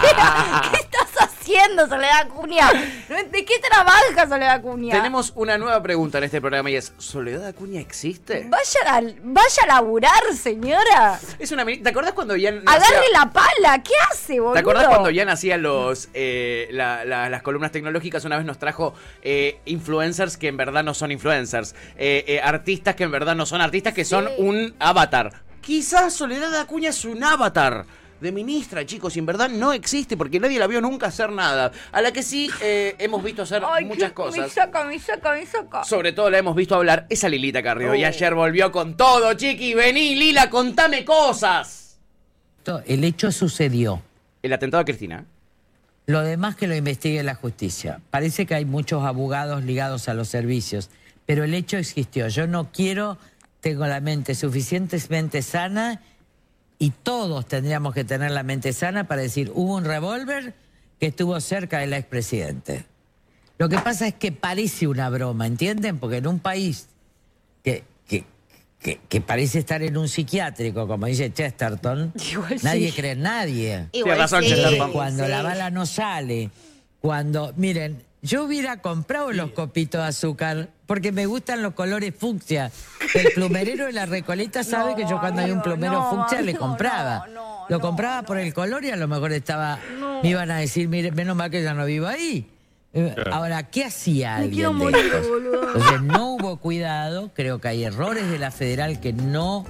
Speaker 3: ¿Qué, qué estás haciendo, Soledad Acuña? ¿De qué trabaja Soledad Acuña?
Speaker 2: Tenemos una nueva pregunta en este programa y es: ¿Soledad Acuña existe?
Speaker 3: Vaya a, vaya a laburar, señora.
Speaker 2: Es una ¿Te acordás cuando ya
Speaker 3: Agarre la pala. ¿Qué hace, boludo?
Speaker 2: ¿Te acordás cuando ya nacían los, eh, la- la- las columnas tecnológicas? Una vez nos trajo eh, influencers que en verdad no son influencers. eh, eh, artistas que en verdad no son artistas, que son un avatar. Quizás Soledad Acuña es un avatar. De ministra, chicos, y en verdad no existe porque nadie la vio nunca hacer nada. A la que sí eh, hemos visto hacer
Speaker 3: Ay,
Speaker 2: muchas cosas.
Speaker 3: Me saca, me saca, me saca.
Speaker 2: Sobre todo la hemos visto hablar esa Lilita Carrió. Y
Speaker 3: Oh.
Speaker 2: ayer volvió con todo, chiqui. Vení, Lila, contame cosas.
Speaker 17: El hecho sucedió.
Speaker 2: El atentado a Cristina.
Speaker 17: Lo demás que lo investigue la justicia. Parece que hay muchos abogados ligados a los servicios, pero el hecho existió. Yo no quiero, tengo la mente suficientemente sana y todos tendríamos que tener la mente sana para decir, hubo un revólver que estuvo cerca del expresidente. Lo que pasa es que parece una broma, ¿entienden? Porque en un país que, que, que, que parece estar en un psiquiátrico, como dice Chesterton,
Speaker 3: Igual
Speaker 17: nadie
Speaker 3: sí.
Speaker 17: cree en nadie.
Speaker 3: Igual sí.
Speaker 17: Cuando
Speaker 3: sí.
Speaker 17: la bala no sale, cuando, miren, yo hubiera comprado los copitos de azúcar porque me gustan los colores fucsia. El plumerero de la Recoleta sabe que yo cuando hay un plumero
Speaker 3: no,
Speaker 17: fucsia le
Speaker 3: no,
Speaker 17: compraba. lo compraba por el color y a lo mejor estaba, me iban a decir, mire, menos mal que ya no vivo ahí. Eh,
Speaker 3: Claro.
Speaker 17: Ahora, ¿qué hacía
Speaker 3: Me
Speaker 17: alguien
Speaker 3: quiero
Speaker 17: de
Speaker 3: morir,
Speaker 17: estos?
Speaker 3: boludo.
Speaker 17: Entonces no hubo cuidado, creo que hay errores de la federal que no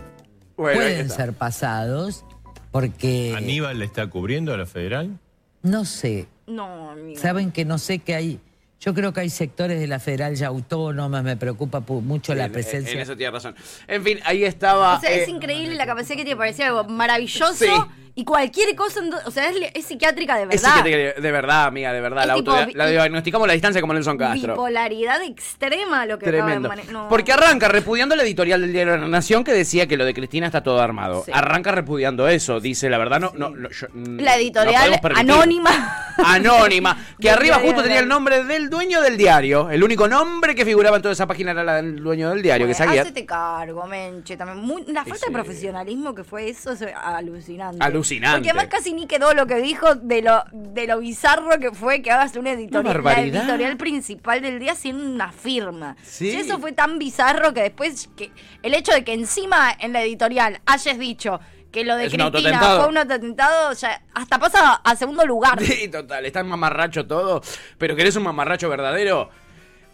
Speaker 2: Bueno,
Speaker 17: pueden ser pasados porque
Speaker 19: ¿Aníbal le está cubriendo a la federal?
Speaker 17: no sé,
Speaker 3: No, amigo.
Speaker 17: saben que no sé que hay, yo creo que hay sectores de la federal ya autónomas, me preocupa pu- mucho la
Speaker 2: En-
Speaker 17: presencia.
Speaker 2: En eso tiene razón. En fin, ahí estaba.
Speaker 3: O sea,
Speaker 2: eh,
Speaker 3: es increíble la capacidad que tiene para decir algo maravilloso
Speaker 2: Sí.
Speaker 3: Y cualquier cosa. O sea, es, es psiquiátrica de
Speaker 2: es
Speaker 3: verdad.
Speaker 2: psiquiátrica, de verdad, amiga, de verdad.
Speaker 3: Es
Speaker 2: La,
Speaker 3: tipo
Speaker 2: auto- la diagnosticamos a la distancia como Nelson Castro.
Speaker 3: Bipolaridad extrema lo que
Speaker 2: Tremendo.
Speaker 3: acaba de no.
Speaker 2: Porque arranca repudiando la editorial del diario La Nación que decía que lo de Cristina está todo armado.
Speaker 3: Sí.
Speaker 2: Arranca repudiando eso. Dice, la verdad, no. no, no, yo- mm,
Speaker 3: La editorial anónima.
Speaker 2: Anónima. Que arriba justo tenía
Speaker 3: de-
Speaker 2: el nombre del dueño del diario. El único nombre que figuraba en toda esa página era del dueño del diario, que es Aguiar.
Speaker 3: Hacete cargo, Menche. También. Muy- la falta de profesionalismo que fue eso es alucinante.
Speaker 2: Alucinante.
Speaker 3: Porque además casi ni quedó lo que dijo de lo, de lo bizarro que fue que hagas una editorial, la editorial principal del día sin una firma.
Speaker 2: Sí.
Speaker 3: Si eso fue tan bizarro que después que el hecho de que encima en la editorial hayas dicho que lo de
Speaker 2: Es un
Speaker 3: Cristina fue un atentado, ya hasta pasa a segundo lugar.
Speaker 2: Sí, total, está en mamarracho todo. Pero ¿querés un mamarracho verdadero?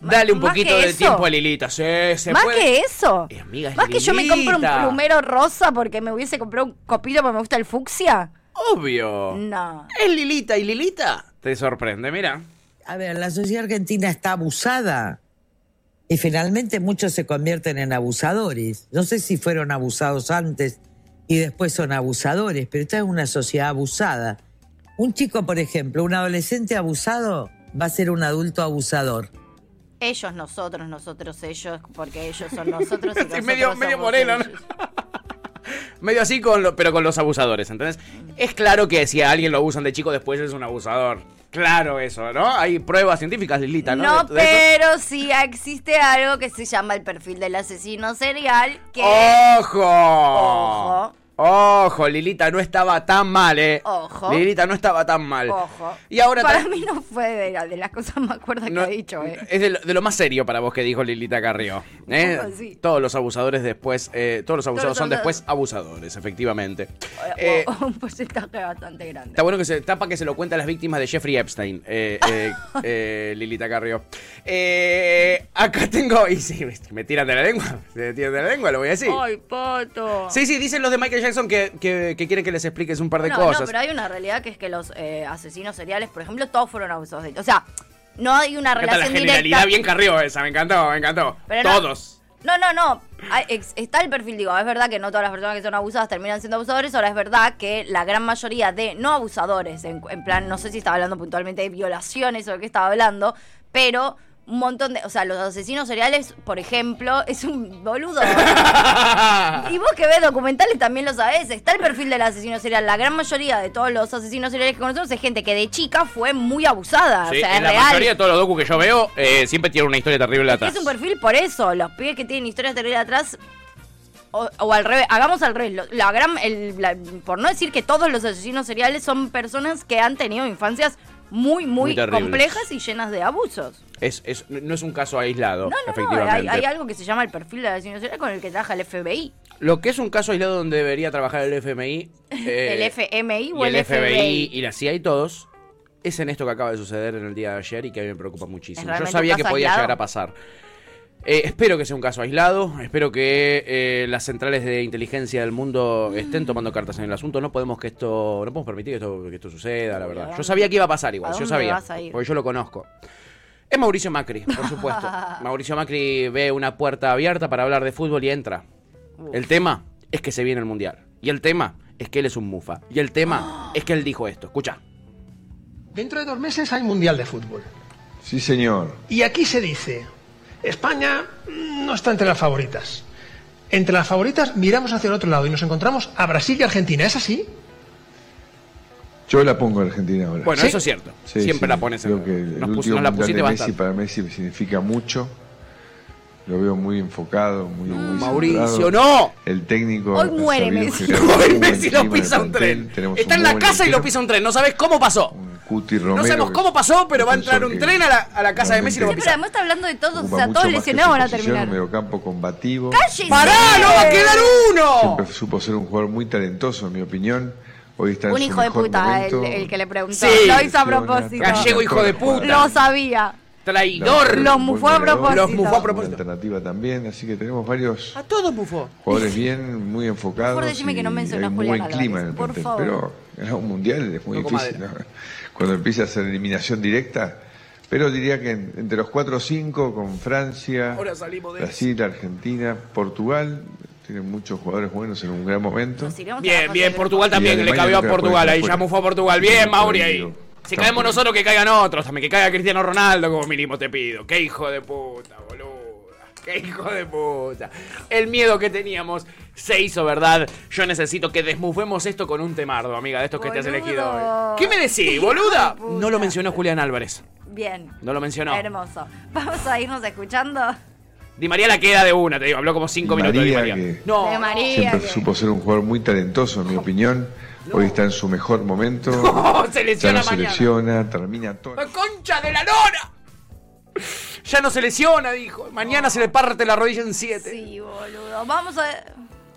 Speaker 2: Dale un poquito de
Speaker 3: eso.
Speaker 2: tiempo a Lilita. Sí, se
Speaker 3: Más
Speaker 2: puede.
Speaker 3: que eso.
Speaker 2: amiga, es
Speaker 3: Más que yo me compro un
Speaker 2: Lilita.
Speaker 3: plumero rosa porque me hubiese comprado un copito porque me gusta el fucsia.
Speaker 2: Obvio.
Speaker 3: No.
Speaker 2: Es Lilita y Lilita. Te sorprende, mira.
Speaker 17: A ver, la sociedad argentina está abusada y finalmente muchos se convierten en abusadores. No sé si fueron abusados antes y después son abusadores, pero esta es una sociedad abusada. Un chico, por ejemplo, un adolescente abusado va a ser un adulto abusador.
Speaker 3: Ellos, nosotros, nosotros, ellos, porque ellos son nosotros y
Speaker 2: Sí,
Speaker 3: nosotros
Speaker 2: medio, medio moreno. Medio así, con lo- pero con los abusadores. Entonces, es claro que si a alguien lo abusan de chico, después es un abusador. Claro eso, ¿no? Hay pruebas científicas, Lilita, ¿no?
Speaker 3: No,
Speaker 2: De- de eso.
Speaker 3: pero sí existe algo que se llama el perfil del asesino serial que...
Speaker 2: ¡Ojo!
Speaker 3: Ojo.
Speaker 2: Ojo, Lilita no estaba tan mal, ¿eh?
Speaker 3: Ojo.
Speaker 2: Lilita no estaba tan mal.
Speaker 3: Ojo.
Speaker 2: Y ahora
Speaker 3: Para mí no fue de, la- de las cosas más cuerdas que ha dicho, ¿eh?
Speaker 2: Es de lo, de lo más serio para vos que dijo Lilita Carrió. ¿eh?
Speaker 3: ¿Cómo así?
Speaker 2: Todos los abusadores después, eh, todos los abusados son después abusadores, efectivamente.
Speaker 3: Eh, un porcentaje bastante grande.
Speaker 2: Está bueno que se tapa que se lo cuenta a las víctimas de Jeffrey Epstein, eh, eh, Lilita Carrió. Acá tengo. Y sí, me tiran de la lengua. Me tiran de la lengua, lo voy a decir.
Speaker 3: ¡Ay, pato!
Speaker 2: Sí, sí, dicen los de Michael Jackson que, que, que quieren que les expliques un par de
Speaker 3: no,
Speaker 2: cosas.
Speaker 3: No, pero hay una realidad que es que los eh, asesinos seriales, por ejemplo, todos fueron abusados de O sea, no hay una
Speaker 2: encanta la
Speaker 3: relación
Speaker 2: generalidad
Speaker 3: directa.
Speaker 2: bien Carrió esa, me encantó, me encantó.
Speaker 3: Pero
Speaker 2: Todos.
Speaker 3: No, no, no. Hay- Está el perfil, digo, es verdad que no todas las personas que son abusadas terminan siendo abusadores, ahora es verdad que la gran mayoría de no abusadores, en, en plan, no sé si estaba hablando puntualmente de violaciones o de qué estaba hablando, pero un montón de. O sea, los asesinos seriales, por ejemplo, es un boludo. y vos que ves documentales también lo sabés. Está el perfil del asesino serial. La gran mayoría de todos los asesinos seriales que conocemos es gente que de chica fue muy abusada.
Speaker 2: Sí,
Speaker 3: o sea,
Speaker 2: en
Speaker 3: es
Speaker 2: la
Speaker 3: real.
Speaker 2: mayoría de todos los docu que yo veo, eh, siempre tiene una historia terrible atrás.
Speaker 3: Es un perfil por eso. Los pibes que tienen historias terribles atrás. O, o al revés, hagamos al revés. La gran, el- la- por no decir que todos los asesinos seriales son personas que han tenido infancias muy, muy, complejas y llenas de abusos.
Speaker 2: Es, es- no es un caso aislado,
Speaker 3: No, no, no,
Speaker 2: efectivamente.
Speaker 3: hay, hay algo que se llama el perfil del asesino serial con el que trabaja el FBI.
Speaker 2: Lo que es un caso aislado donde debería trabajar el FMI. eh,
Speaker 3: el FMI o
Speaker 2: y
Speaker 3: el,
Speaker 2: el
Speaker 3: FBI.
Speaker 2: FBI y la CIA y todos, es en esto que acaba de suceder en el día de ayer y que a mí me preocupa muchísimo.
Speaker 3: ¿Es
Speaker 2: Yo sabía que podía
Speaker 3: aislado?
Speaker 2: llegar a pasar. Eh, espero que sea un caso aislado, espero que eh, las centrales de inteligencia del mundo estén tomando cartas en el asunto. No podemos que esto, no podemos permitir que esto, que esto suceda, la verdad. Yo sabía que iba a pasar igual,
Speaker 3: ¿A
Speaker 2: yo sabía,
Speaker 3: vas a ir?
Speaker 2: porque yo lo conozco. Es Mauricio Macri, por supuesto. Mauricio Macri ve una puerta abierta para hablar de fútbol y entra. El tema es que se viene el mundial. Y el tema es que él es un mufa. Y el tema es que él dijo esto. Escucha.
Speaker 20: Dentro de dos meses hay Mundial de Fútbol.
Speaker 14: Sí, señor.
Speaker 20: Y aquí se dice, España mm, no está entre las favoritas. Entre las favoritas miramos hacia el otro lado y nos encontramos a Brasil y Argentina. ¿Es así?
Speaker 14: Yo la pongo a Argentina ahora.
Speaker 2: Bueno, eso es cierto. Siempre la pones en-
Speaker 14: Creo que el
Speaker 2: nos pus- nos la pusiste
Speaker 14: de Messi para Messi significa mucho. Lo veo muy enfocado, muy, muy
Speaker 2: Mauricio,
Speaker 14: centrado.
Speaker 2: no.
Speaker 14: El técnico.
Speaker 2: Hoy muere Messi. Hoy Messi lo pisa un tren. Está
Speaker 14: un
Speaker 2: en la casa y lo pisa un tren. No sabes cómo pasó.
Speaker 14: Cuti Romero.
Speaker 2: No sabemos cómo pasó, pero va a entrar un tren a la, a la casa de Messi y lo va a
Speaker 3: Sí, pero
Speaker 2: pisar.
Speaker 3: además está hablando de todos, o sea, todos lesionados van a terminar.
Speaker 14: Un mediocampo combativo.
Speaker 3: ¡Cállese!
Speaker 2: ¡Pará! ¡No va a quedar uno!
Speaker 14: Siempre supo ser un jugador muy talentoso, en mi opinión. Hoy está en
Speaker 3: Un hijo de puta el, el que le preguntó.
Speaker 2: Sí.
Speaker 3: Lo hizo a propósito.
Speaker 2: Gallego, hijo de puta.
Speaker 3: Lo sabía.
Speaker 2: Traidor.
Speaker 3: Los mufó a propósito.
Speaker 2: Los mufó a propósito.
Speaker 14: alternativa también, así que tenemos varios
Speaker 2: A todos mufó.
Speaker 14: jugadores bien, muy enfocados.
Speaker 3: Por favor, decime que no mencionó Julián
Speaker 14: buen clima en el
Speaker 3: por
Speaker 14: plantel,
Speaker 3: favor.
Speaker 14: pero ganar un mundial es muy
Speaker 2: Toco
Speaker 14: difícil. ¿no? Cuando empieza a ser eliminación directa, pero diría que en- entre los 4 o 5 con Francia,
Speaker 2: Ahora salimos de
Speaker 14: Brasil, Argentina, Portugal, tienen muchos jugadores buenos en un gran momento.
Speaker 2: Bien, bien, Portugal también, le cabió a Portugal. Ahí ya mufó a Portugal. Bien, Mauri ahí. Si caemos nosotros, que caigan otros. También que caiga Cristiano Ronaldo, como mínimo te pido. Qué hijo de puta, boluda. Qué hijo de puta. El miedo que teníamos se hizo verdad. Yo necesito que desmufemos esto con un temardo, amiga, de estos que te has elegido hoy. ¿Qué me decís, boluda? No lo mencionó Julián Álvarez.
Speaker 3: Bien.
Speaker 2: No lo mencionó.
Speaker 3: Hermoso. Vamos a irnos escuchando
Speaker 2: Di María la queda de una, te digo. Habló como cinco
Speaker 14: Di
Speaker 2: minutos de Di
Speaker 14: María,
Speaker 2: María.
Speaker 14: que-
Speaker 2: No.
Speaker 3: de María.
Speaker 14: Siempre
Speaker 3: que-
Speaker 14: supo ser un jugador muy talentoso, en mi opinión. Hoy está en su mejor momento.
Speaker 2: No, se
Speaker 14: ya
Speaker 2: lesiona
Speaker 14: no se
Speaker 2: mañana.
Speaker 14: lesiona, termina todo.
Speaker 2: ¡La concha de la lora! Ya no se lesiona, dijo. Mañana se le parte la rodilla en siete.
Speaker 3: Sí, boludo. Vamos a.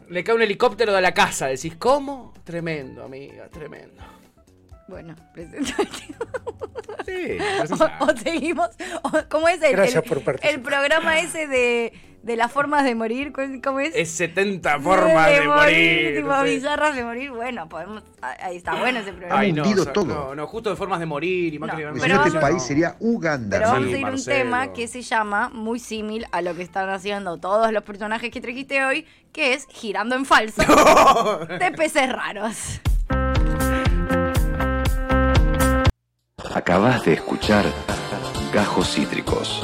Speaker 2: Le cae un helicóptero de la casa. Decís, ¿cómo? Tremendo, amiga, tremendo.
Speaker 3: Bueno, presentate.
Speaker 2: Sí,
Speaker 3: o, o seguimos. o- ¿Cómo es el,
Speaker 2: Gracias
Speaker 3: el-
Speaker 2: por participar.
Speaker 3: el programa ese de, de las formas de morir? ¿Cómo es?
Speaker 2: Es 70 formas de, morir.
Speaker 3: Tipo
Speaker 2: no sé.
Speaker 3: bizarras de morir. Bueno, podemos. ah, Ahí está bueno ese programa.
Speaker 2: Ay, no,
Speaker 21: hundido
Speaker 2: o sea,
Speaker 21: todo.
Speaker 2: No, no, justo de formas de morir y
Speaker 3: pero
Speaker 21: no, este
Speaker 3: vamos-
Speaker 21: país sería Uganda.
Speaker 3: Pero vamos
Speaker 2: Sí,
Speaker 3: a ir a un
Speaker 2: Marcelo.
Speaker 3: tema que se llama muy símil a lo que están haciendo todos los personajes que trajiste hoy, que es girando en falso de peces raros.
Speaker 1: Acabas de escuchar Gajos Cítricos.